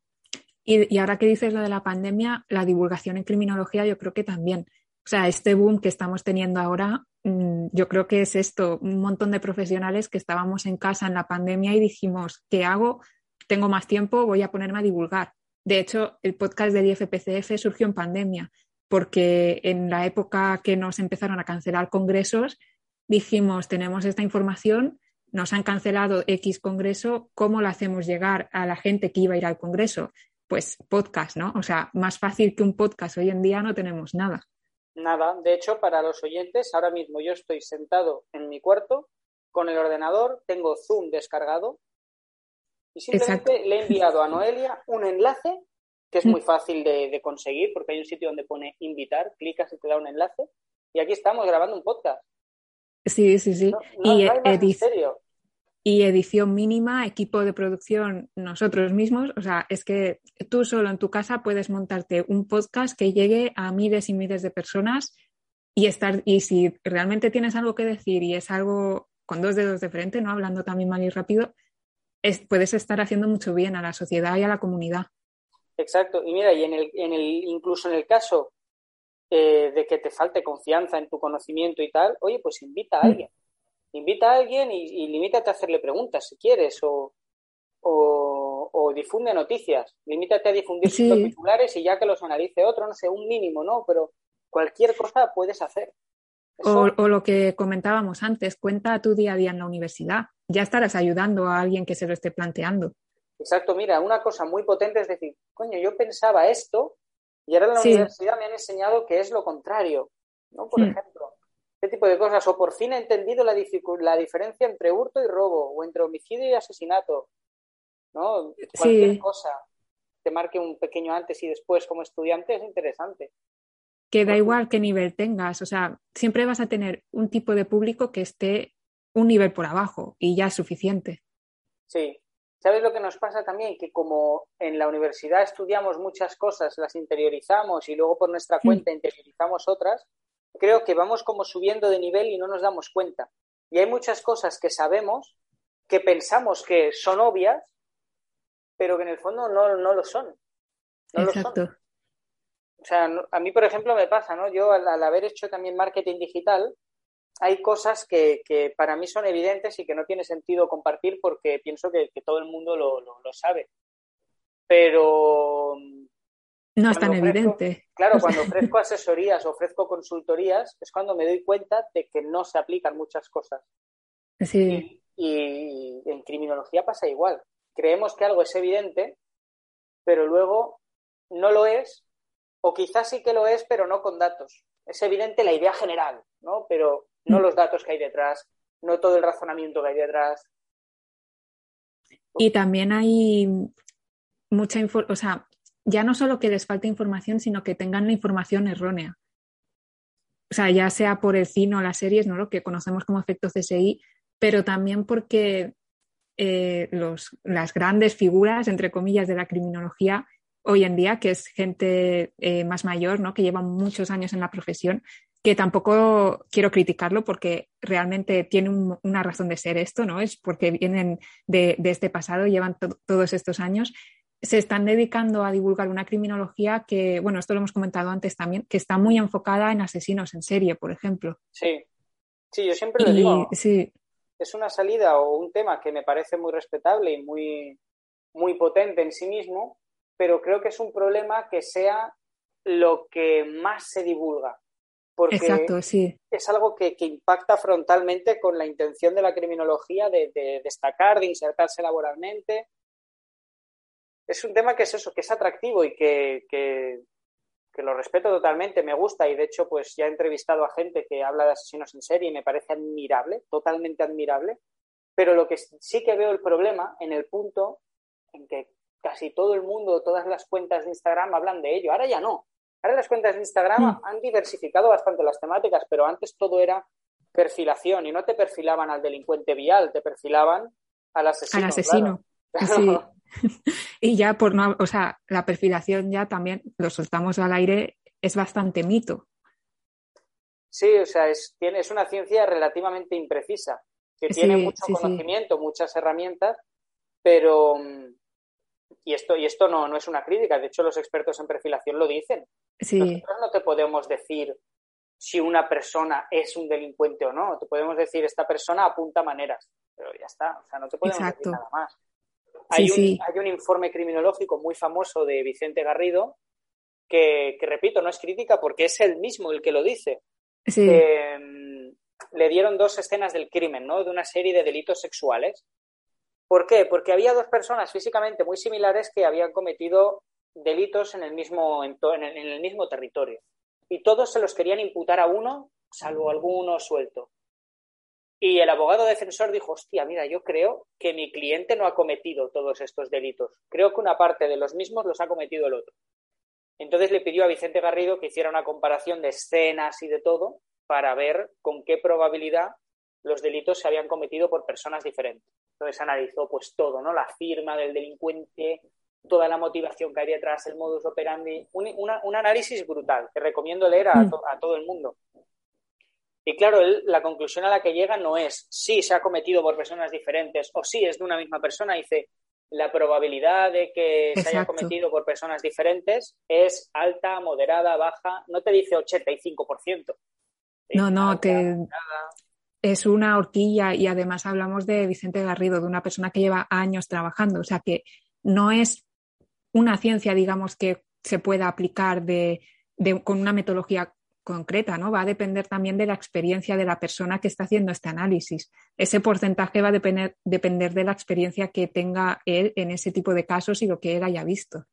Y, ahora que dices lo de la pandemia, la divulgación en criminología yo creo que también. O sea, este boom que estamos teniendo ahora, mm, yo creo que es esto, un montón de profesionales que estábamos en casa en la pandemia y dijimos, ¿qué hago? Tengo más tiempo, voy a ponerme a divulgar. De hecho, el podcast del IFPCF surgió en pandemia, porque en la época que nos empezaron a cancelar congresos, dijimos, tenemos esta información, nos han cancelado X congreso, ¿cómo lo hacemos llegar a la gente que iba a ir al congreso? Pues podcast, ¿no? O sea, más fácil que un podcast. Hoy en día no tenemos nada. Nada. De hecho, para los oyentes, ahora mismo yo estoy sentado en mi cuarto con el ordenador, tengo Zoom descargado y simplemente le he enviado a Noelia un enlace que es muy fácil de, de conseguir porque hay un sitio donde pone invitar, clicas y te da un enlace y aquí estamos grabando un podcast. Sí, sí, sí. y, y edición mínima, equipo de producción nosotros mismos. O sea, es que tú solo en tu casa puedes montarte un podcast que llegue a miles y miles de personas y estar, y si realmente tienes algo que decir y es algo con dos dedos de frente, no hablando también mal y rápido, es, puedes estar haciendo mucho bien a la sociedad y a la comunidad. Exacto. Y mira, y en el, en el, incluso en el caso eh, de que te falte confianza en tu conocimiento y tal, oye, pues invita a mm. alguien. Invita a alguien y, limítate a hacerle preguntas si quieres o, o, difunde noticias. Limítate a difundir sus titulares y ya que los analice otro, no sé, un mínimo, ¿no? Pero cualquier cosa puedes hacer. O, o, lo que comentábamos antes, cuenta tu día a día en la universidad. Ya estarás ayudando a alguien que se lo esté planteando. Exacto, mira, una cosa muy potente es decir, coño, yo pensaba esto y ahora en la universidad me han enseñado que es lo contrario, ¿no? Por hmm. ejemplo, ¿qué tipo de cosas? O por fin he entendido la, la diferencia entre hurto y robo, o entre homicidio y asesinato, ¿no? Cualquier cosa te marque un pequeño antes y después como estudiante es interesante. Que da igual qué nivel tengas, o sea, siempre vas a tener un tipo de público que esté un nivel por abajo y ya es suficiente. Sí, ¿Sabes lo que nos pasa también? Que como en la universidad estudiamos muchas cosas, las interiorizamos y luego por nuestra cuenta interiorizamos otras, creo que vamos como subiendo de nivel y no nos damos cuenta. Y hay muchas cosas que sabemos, que pensamos que son obvias, pero que en el fondo no, no lo son. Exacto. O sea, a mí, por ejemplo, me pasa, ¿no? Yo al haber hecho también marketing digital, hay cosas que, para mí son evidentes y que no tiene sentido compartir porque pienso que, todo el mundo lo, sabe. Pero... No es tan evidente. Claro, cuando ofrezco asesorías, ofrezco consultorías, es cuando me doy cuenta de que no se aplican muchas cosas. Sí. Y, y en criminología pasa igual. Creemos que algo es evidente, pero luego no lo es, o quizás sí que lo es, pero no con datos. Es evidente la idea general, ¿no? Pero no los datos que hay detrás, no todo el razonamiento que hay detrás. Y también hay mucha información, o sea, ya no solo que les falte información, sino que tengan la información errónea. O sea, ya sea por el cine o las series, ¿no? Lo que conocemos como efecto CSI, pero también porque eh, los, las grandes figuras, entre comillas, de la criminología hoy en día, que es gente eh, más mayor, ¿no? Que lleva muchos años en la profesión, que tampoco quiero criticarlo porque realmente tiene una razón de ser esto, ¿no? Es porque vienen de, este pasado, llevan todos estos años, se están dedicando a divulgar una criminología que, bueno, esto lo hemos comentado antes también, que está muy enfocada en asesinos en serie, por ejemplo. Sí, sí, yo siempre lo digo. Sí. Es una salida o un tema que me parece muy respetable y muy, muy potente en sí mismo, pero creo que es un problema que sea lo que más se divulga porque Exacto, sí. es algo que, impacta frontalmente con la intención de la criminología de, destacar, de insertarse laboralmente. Es un tema que es eso, que es atractivo y que, que, lo respeto totalmente, me gusta y de hecho pues ya he entrevistado a gente que habla de asesinos en serie y me parece admirable, totalmente admirable, pero lo que sí que veo el problema en el punto en que casi todo el mundo, todas las cuentas de Instagram hablan de ello, ahora ya no, Ahora las cuentas de Instagram han diversificado bastante las temáticas, pero antes todo era perfilación y no te perfilaban al delincuente vial, te perfilaban al asesino. Al asesino. Sí. y ya por no, o sea, la perfilación ya también lo soltamos al aire, es bastante mito. Sí, o sea, es, tiene, es una ciencia relativamente imprecisa, que tiene mucho conocimiento, muchas herramientas, pero, mm, y esto, y esto no, no es una crítica, de hecho los expertos en perfilación lo dicen. Nosotros no te podemos decir si una persona es un delincuente o no, te podemos decir esta persona apunta maneras, pero ya está, o sea, no te podemos decir nada más. Hay, un, hay un informe criminológico muy famoso de Vicente Garrido que, repito, no es crítica porque es él mismo el que lo dice. Mm, le dieron dos escenas del crimen, ¿no? De una serie de delitos sexuales ¿Por qué? Porque había dos personas físicamente muy similares que habían cometido delitos en el mismo, en, el mismo territorio. Y todos se los querían imputar a uno, salvo alguno suelto. Y el abogado defensor dijo, hostia, mira, yo creo que mi cliente no ha cometido todos estos delitos. Creo que una parte de los mismos los ha cometido el otro. Entonces le pidió a Vicente Garrido que hiciera una comparación de escenas y de todo para ver con qué probabilidad los delitos se habían cometido por personas diferentes. Entonces analizó pues todo, ¿no? La firma del delincuente, toda la motivación que hay detrás, el modus operandi, un, análisis brutal que recomiendo leer a, todo el mundo. Y claro, la conclusión a la que llega no es si se ha cometido por personas diferentes o si es de una misma persona. Dice, la probabilidad de que se haya cometido por personas diferentes es alta, moderada, baja. No te dice 85%. no, no, te, es una horquilla y además hablamos de Vicente Garrido, de una persona que lleva años trabajando, o sea que no es una ciencia, digamos, que se pueda aplicar de, con una metodología concreta, ¿no? Va a depender también de la experiencia de la persona que está haciendo este análisis. Ese porcentaje va a depender, depender de la experiencia que tenga él en ese tipo de casos y lo que él haya visto.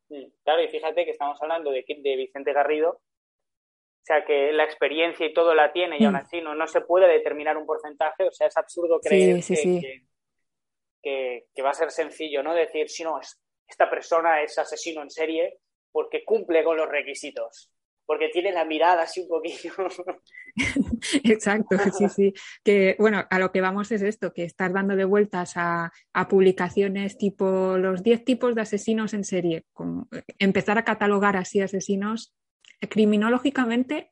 Claro, y fíjate que estamos hablando de, de Vicente Garrido, o sea, que la experiencia y todo la tiene y aún mm. así no, no se puede determinar un porcentaje. O sea, es absurdo creer que, que, va a ser sencillo, ¿no? Decir, si no, esta persona es asesino en serie porque cumple con los requisitos, porque tiene la mirada así un poquillo. Exacto, sí, sí. Que bueno, a lo que vamos es esto, que estar dándole vueltas a, a publicaciones tipo los 10 tipos de asesinos en serie, como empezar a catalogar así asesinos criminológicamente,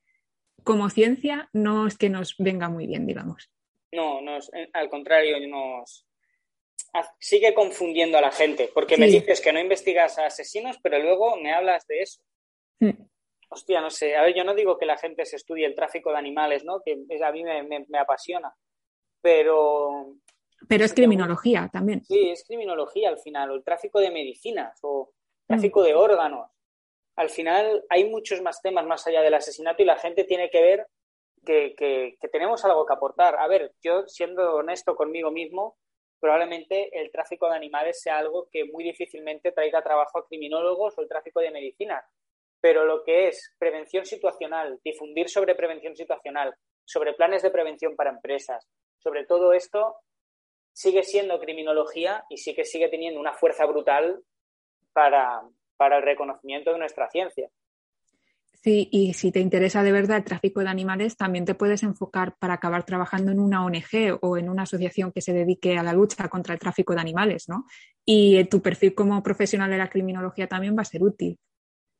como ciencia, no es que nos venga muy bien, digamos. No, nos, eh, al contrario, nos sigue confundiendo a la gente, porque me dices que no investigas a asesinos, pero luego me hablas de eso. Mm. Hostia, no sé, a ver, yo no digo que la gente se estudie el tráfico de animales, ¿no? Que a mí me, apasiona, pero... Pero es criminología también. Sí, es criminología al final, o el tráfico de medicinas, o tráfico de órganos al final hay muchos más temas más allá del asesinato y la gente tiene que ver que, tenemos algo que aportar. A ver, yo siendo honesto conmigo mismo, probablemente el tráfico de animales sea algo que muy difícilmente traiga trabajo a criminólogos o el tráfico de medicina. Pero lo que es prevención situacional, difundir sobre prevención situacional, sobre planes de prevención para empresas, sobre todo esto, sigue siendo criminología y sí que sigue teniendo una fuerza brutal para, para el reconocimiento de nuestra ciencia. Sí, y si te interesa de verdad el tráfico de animales, también te puedes enfocar para acabar trabajando en una ONG o en una asociación que se dedique a la lucha contra el tráfico de animales, ¿no? Y tu perfil como profesional de la criminología también va a ser útil.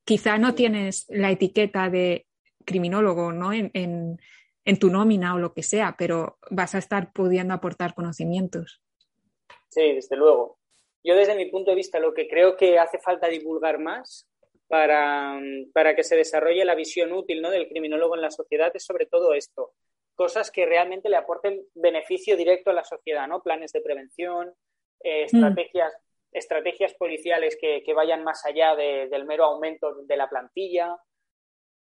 Quizá no tienes la etiqueta de criminólogo, ¿no? En, en tu nómina o lo que sea, pero vas a estar pudiendo aportar conocimientos. Sí, desde luego. Yo desde mi punto de vista lo que creo que hace falta divulgar más para, que se desarrolle la visión útil ¿no? del criminólogo en la sociedad es sobre todo esto. Cosas que realmente le aporten beneficio directo a la sociedad, ¿no? Planes de prevención, eh, mm. estrategias, estrategias policiales que, vayan más allá del mero aumento de la plantilla.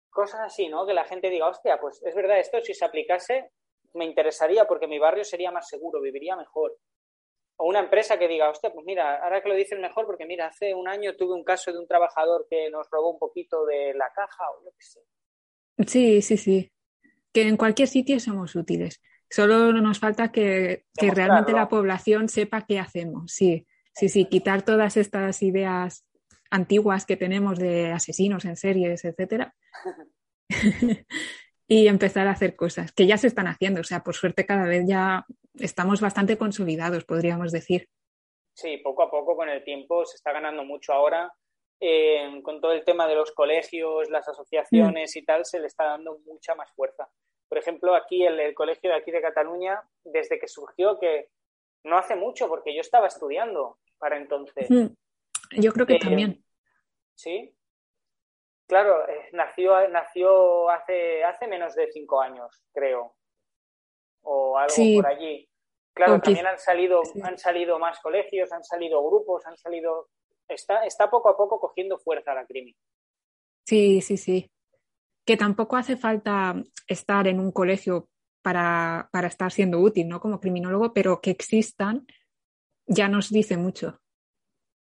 Cosas así, ¿no? Que la gente diga, hostia, pues es verdad, esto si se aplicase me interesaría porque mi barrio sería más seguro, viviría mejor o una empresa que diga, hostia, pues mira, ahora que lo dicen mejor, porque mira, hace un año tuve un caso de un trabajador que nos robó un poquito de la caja o lo que sé. Sí, sí, sí. Que en cualquier sitio somos útiles. Solo nos falta que, que realmente la población sepa qué hacemos. Sí, sí, sí, quitar todas estas ideas antiguas que tenemos de asesinos en series, etcétera. y empezar a hacer cosas que ya se están haciendo. O sea, por suerte cada vez ya estamos bastante consolidados, podríamos decir. Sí, poco a poco con el tiempo se está ganando mucho ahora. Eh, con todo el tema de los colegios, las asociaciones y tal, se le está dando mucha más fuerza. Por ejemplo, aquí el, el colegio de aquí de Cataluña, desde que surgió, que no hace mucho, porque yo estaba estudiando para entonces. Yo creo que eh, también. Sí, Claro, eh, nació, nació hace, hace menos de cinco años, creo. O algo por allí. Claro, también han salido, han salido más colegios, han salido grupos, han salido. Está, está poco a poco cogiendo fuerza la crimen. Sí, sí, sí. Que tampoco hace falta estar en un colegio para, para estar siendo útil, ¿no? Como criminólogo, pero que existan ya nos dice mucho.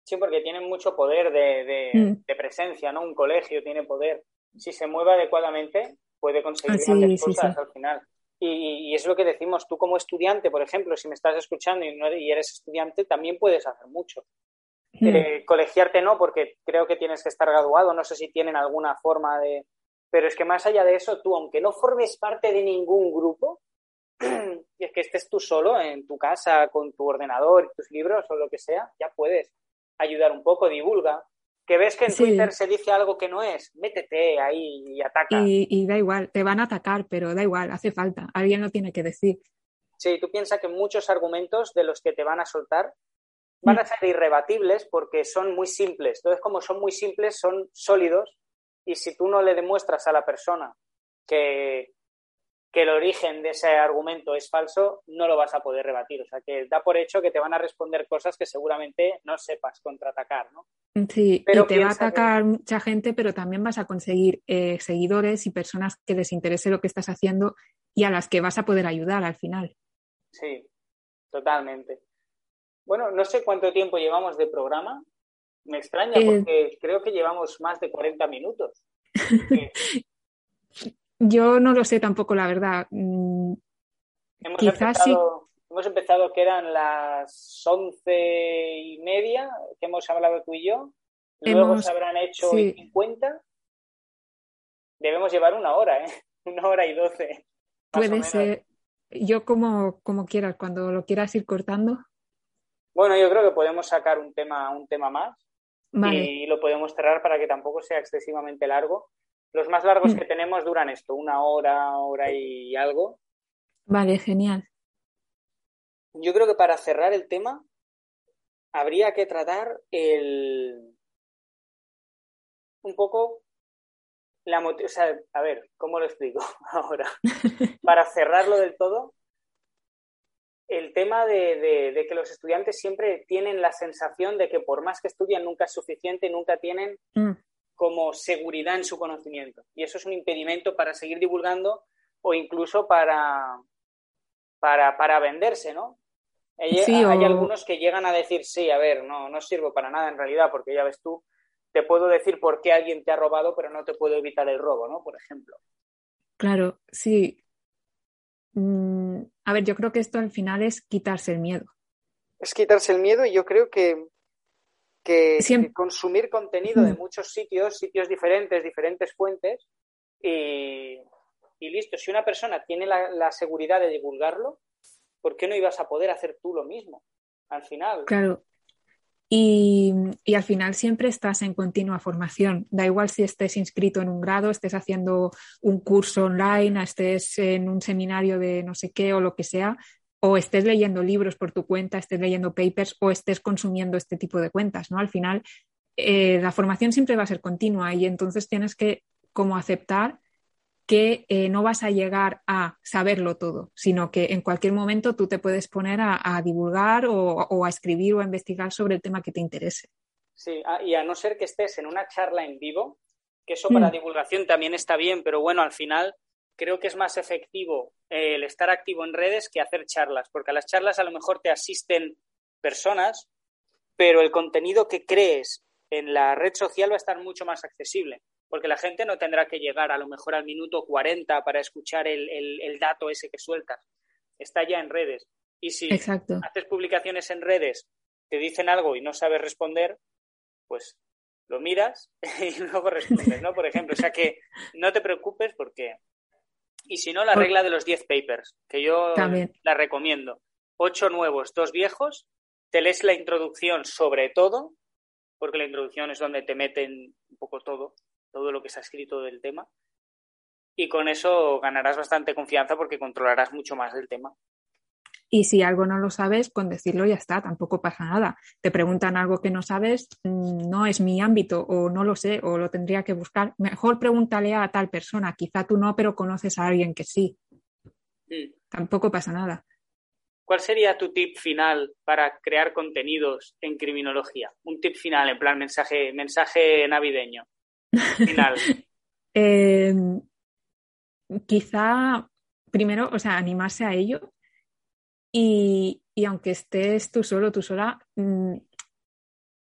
Sí, porque tienen mucho poder mm. de, presencia, ¿no? Un colegio tiene poder. Si se mueve adecuadamente, puede conseguir ah, grandes cosas al final. Y, es lo que decimos, tú como estudiante, por ejemplo, si me estás escuchando y, no eres, y eres estudiante, también puedes hacer mucho. Mm. Eh, colegiarte no, porque creo que tienes que estar graduado, no sé si tienen alguna forma de... Pero es que más allá de eso, tú, aunque no formes parte de ningún grupo, y es que estés tú solo en tu casa con tu ordenador y tus libros o lo que sea, ya puedes ayudar un poco, divulga. Que ves que en Twitter se dice algo que no es, métete ahí y ataca. Y, da igual, te van a atacar, pero da igual, hace falta, alguien lo tiene que decir. Sí, tú piensas que muchos argumentos de los que te van a soltar van a ser irrebatibles porque son muy simples. Entonces, como son muy simples, son sólidos y si tú no le demuestras a la persona que, que el origen de ese argumento es falso, no lo vas a poder rebatir. O sea, que da por hecho que te van a responder cosas que seguramente no sepas contraatacar, ¿no? Sí, y te va a atacar mucha gente, pero también vas a conseguir eh, seguidores y personas que les interese lo que estás haciendo y a las que vas a poder ayudar al final. Sí, totalmente. Bueno, no sé cuánto tiempo llevamos de programa. Me extraña eh, porque creo que llevamos más de 40 minutos. Yo no lo sé tampoco, la verdad. Mm, hemos Quizás empezado, sí. Hemos empezado que eran las once y media, que hemos hablado tú y yo. Luego se habrán hecho sí. 50. Debemos llevar una hora, ¿eh? Una hora y doce. Puede ser. Yo como, como quieras, cuando lo quieras ir cortando. Bueno, yo creo que podemos sacar un tema, un tema más y lo podemos cerrar para que tampoco sea excesivamente largo los más largos mm. que tenemos duran esto, una hora, hora y algo. Vale, genial. Yo creo que para cerrar el tema habría que tratar el un poco la o sea, a ver, ¿cómo lo explico ahora? para cerrarlo del todo, el tema de, de, que los estudiantes siempre tienen la sensación de que por más que estudian nunca es suficiente, nunca tienen mm como seguridad en su conocimiento. Y eso es un impedimento para seguir divulgando o incluso para, para, para venderse, ¿no? Hay, hay algunos que llegan a decir, sí, a ver, no, no sirvo para nada en realidad, porque ya ves tú, te puedo decir por qué alguien te ha robado, pero no te puedo evitar el robo, ¿no? Por ejemplo. Claro, sí. Mm, a ver, yo creo que esto al final es quitarse el miedo. Es quitarse el miedo y yo creo que que, consumir contenido de muchos sitios, sitios diferentes, diferentes fuentes, y, listo. Si una persona tiene la, seguridad de divulgarlo, ¿por qué no ibas a poder hacer tú lo mismo? Al final. Claro. Y, y, al final siempre estás en continua formación. Da igual si estés inscrito en un grado, estés haciendo un curso online, estés en un seminario de no sé qué o lo que sea, o estés leyendo libros por tu cuenta, estés leyendo papers o estés consumiendo este tipo de cuentas, ¿no? Al final, eh, la formación siempre va a ser continua y entonces tienes que como aceptar que eh, no vas a llegar a saberlo todo, sino que en cualquier momento tú te puedes poner a, divulgar o, a escribir o a investigar sobre el tema que te interese. Sí, ah, y a no ser que estés en una charla en vivo, que eso para mm. divulgación también está bien, pero bueno, al final creo que es más efectivo eh, el estar activo en redes que hacer charlas, porque a las charlas a lo mejor te asisten personas, pero el contenido que crees en la red social va a estar mucho más accesible, porque la gente no tendrá que llegar a lo mejor al minuto 40 para escuchar el, el, dato ese que sueltas. Está ya en redes. Y si haces publicaciones en redes, te dicen algo y no sabes responder, pues lo miras y luego respondes, ¿no? Por ejemplo, o sea que no te preocupes porque y si no, la regla de los 10 papers, que yo la recomiendo. Ocho nuevos, dos viejos. Te lees la introducción sobre todo, porque la introducción es donde te meten un poco todo, todo lo que se ha escrito del tema. Y con eso ganarás bastante confianza porque controlarás mucho más del tema. Y si algo no lo sabes, con decirlo ya está, tampoco pasa nada. Te preguntan algo que no sabes, mm, no es mi ámbito o no lo sé o lo tendría que buscar. Mejor pregúntale a tal persona, quizá tú no, pero conoces a alguien que sí. Mm. Tampoco pasa nada. ¿Cuál sería tu tip final para crear contenidos en criminología? Un tip final, en plan mensaje, mensaje navideño. Final. Em, quizá primero, o sea, animarse a ello y, aunque estés tú solo, tú sola, mm,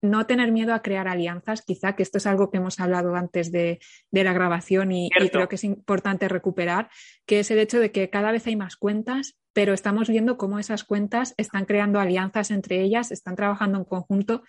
no tener miedo a crear alianzas, quizá que esto es algo que hemos hablado antes de, la grabación y, creo que es importante recuperar, que es el hecho de que cada vez hay más cuentas, pero estamos viendo cómo esas cuentas están creando alianzas entre ellas, están trabajando en conjunto.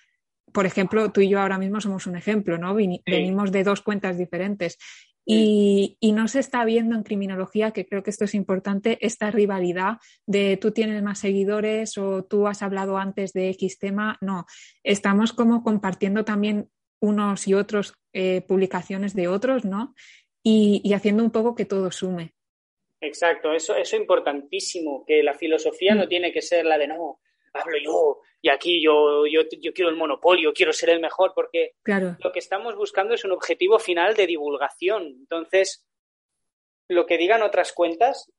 Por ejemplo, tú y yo ahora mismo somos un ejemplo, ¿no? Venimos de dos cuentas diferentes y, no se está viendo en criminología, que creo que esto es importante, esta rivalidad de tú tienes más seguidores o tú has hablado antes de X tema. No, estamos como compartiendo también unos y otros eh, publicaciones de otros, ¿no? Y, haciendo un poco que todo sume. Exacto, eso, eso es importantísimo, que la filosofía no mm. tiene que ser la de no, hablo yo y aquí yo, yo, yo quiero el monopolio, quiero ser el mejor, porque lo que estamos buscando es un objetivo final de divulgación. Entonces, lo que digan otras cuentas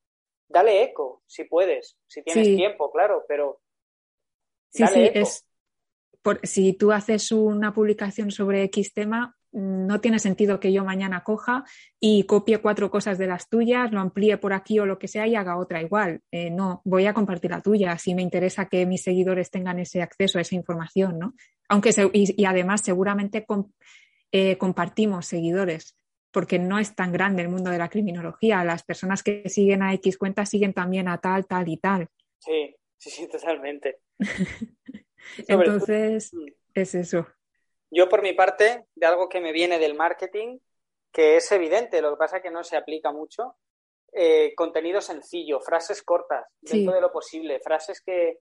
dale eco, si puedes, si tienes tiempo, claro, pero... Sí, sí, es... Por, si tú haces una publicación sobre X tema, no tiene sentido que yo mañana coja y copie cuatro cosas de las tuyas, lo amplíe por aquí o lo que sea y haga otra igual. Eh, no, voy a compartir la tuya si me interesa que mis seguidores tengan ese acceso a esa información, ¿no? Aunque y, además seguramente eh, compartimos seguidores porque no es tan grande el mundo de la criminología. Las personas que siguen a X cuentas siguen también a tal, tal y tal. Sí, sí, sí, totalmente. Entonces, mm. es eso. Yo, por mi parte, de algo que me viene del marketing, que es evidente, lo que pasa es que no se aplica mucho, eh, contenido sencillo, frases cortas, dentro de lo posible, frases que,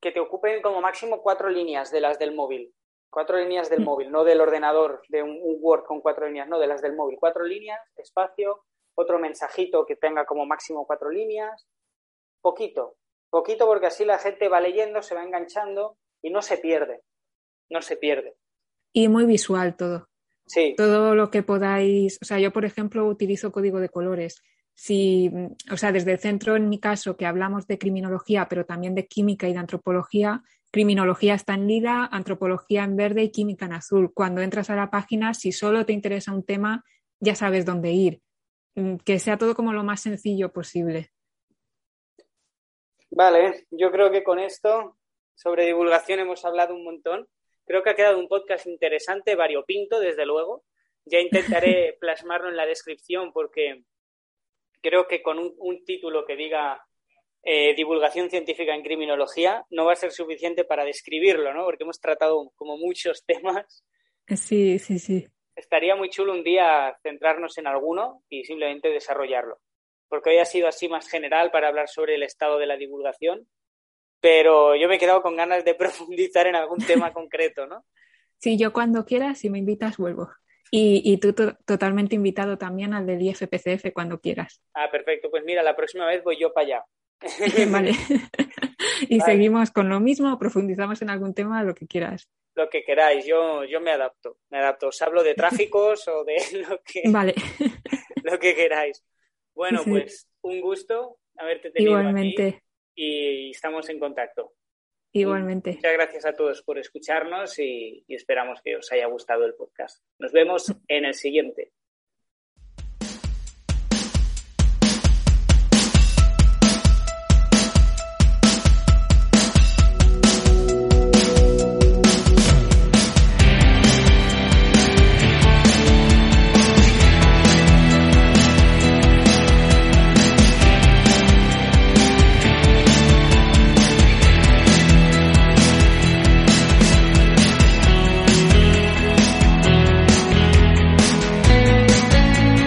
que te ocupen como máximo cuatro líneas de las del móvil. Cuatro líneas del mm. móvil, no del ordenador, de un, Word con cuatro líneas, no, de las del móvil. Cuatro líneas, espacio, otro mensajito que tenga como máximo cuatro líneas. Poquito, poquito porque así la gente va leyendo, se va enganchando y no se pierde. No se pierde. Y muy visual todo. Sí. Todo lo que podáis, o sea, yo por ejemplo utilizo código de colores. Si, o sea, desde el centro, en mi caso, que hablamos de criminología, pero también de química y de antropología, criminología está en lila, antropología en verde y química en azul. Cuando entras a la página, si solo te interesa un tema, ya sabes dónde ir. Mm, que sea todo como lo más sencillo posible. Vale, yo creo que con esto sobre divulgación hemos hablado un montón. Creo que ha quedado un podcast interesante, variopinto, desde luego. Ya intentaré plasmarlo en la descripción porque creo que con un, título que diga eh, divulgación científica en criminología no va a ser suficiente para describirlo, ¿no? Porque hemos tratado como muchos temas. Sí, sí, sí. Estaría muy chulo un día centrarnos en alguno y simplemente desarrollarlo. Porque hoy ha sido así más general para hablar sobre el estado de la divulgación pero yo me he quedado con ganas de profundizar en algún tema concreto, ¿no? Sí, yo cuando quieras, si me invitas, vuelvo. Y, y tú totalmente invitado también al del IFPCF cuando quieras. Ah, perfecto. Pues mira, la próxima vez voy yo para allá. vale. y seguimos con lo mismo, profundizamos en algún tema, lo que quieras. Lo que queráis, yo, yo me adapto. Me adapto. Os hablo de tráficos o de lo que, vale. lo que queráis. Bueno, pues un gusto haberte tenido Igualmente y estamos en contacto. Igualmente. muchas gracias a todos por escucharnos y esperamos que os haya gustado el podcast. Nos vemos en el siguiente.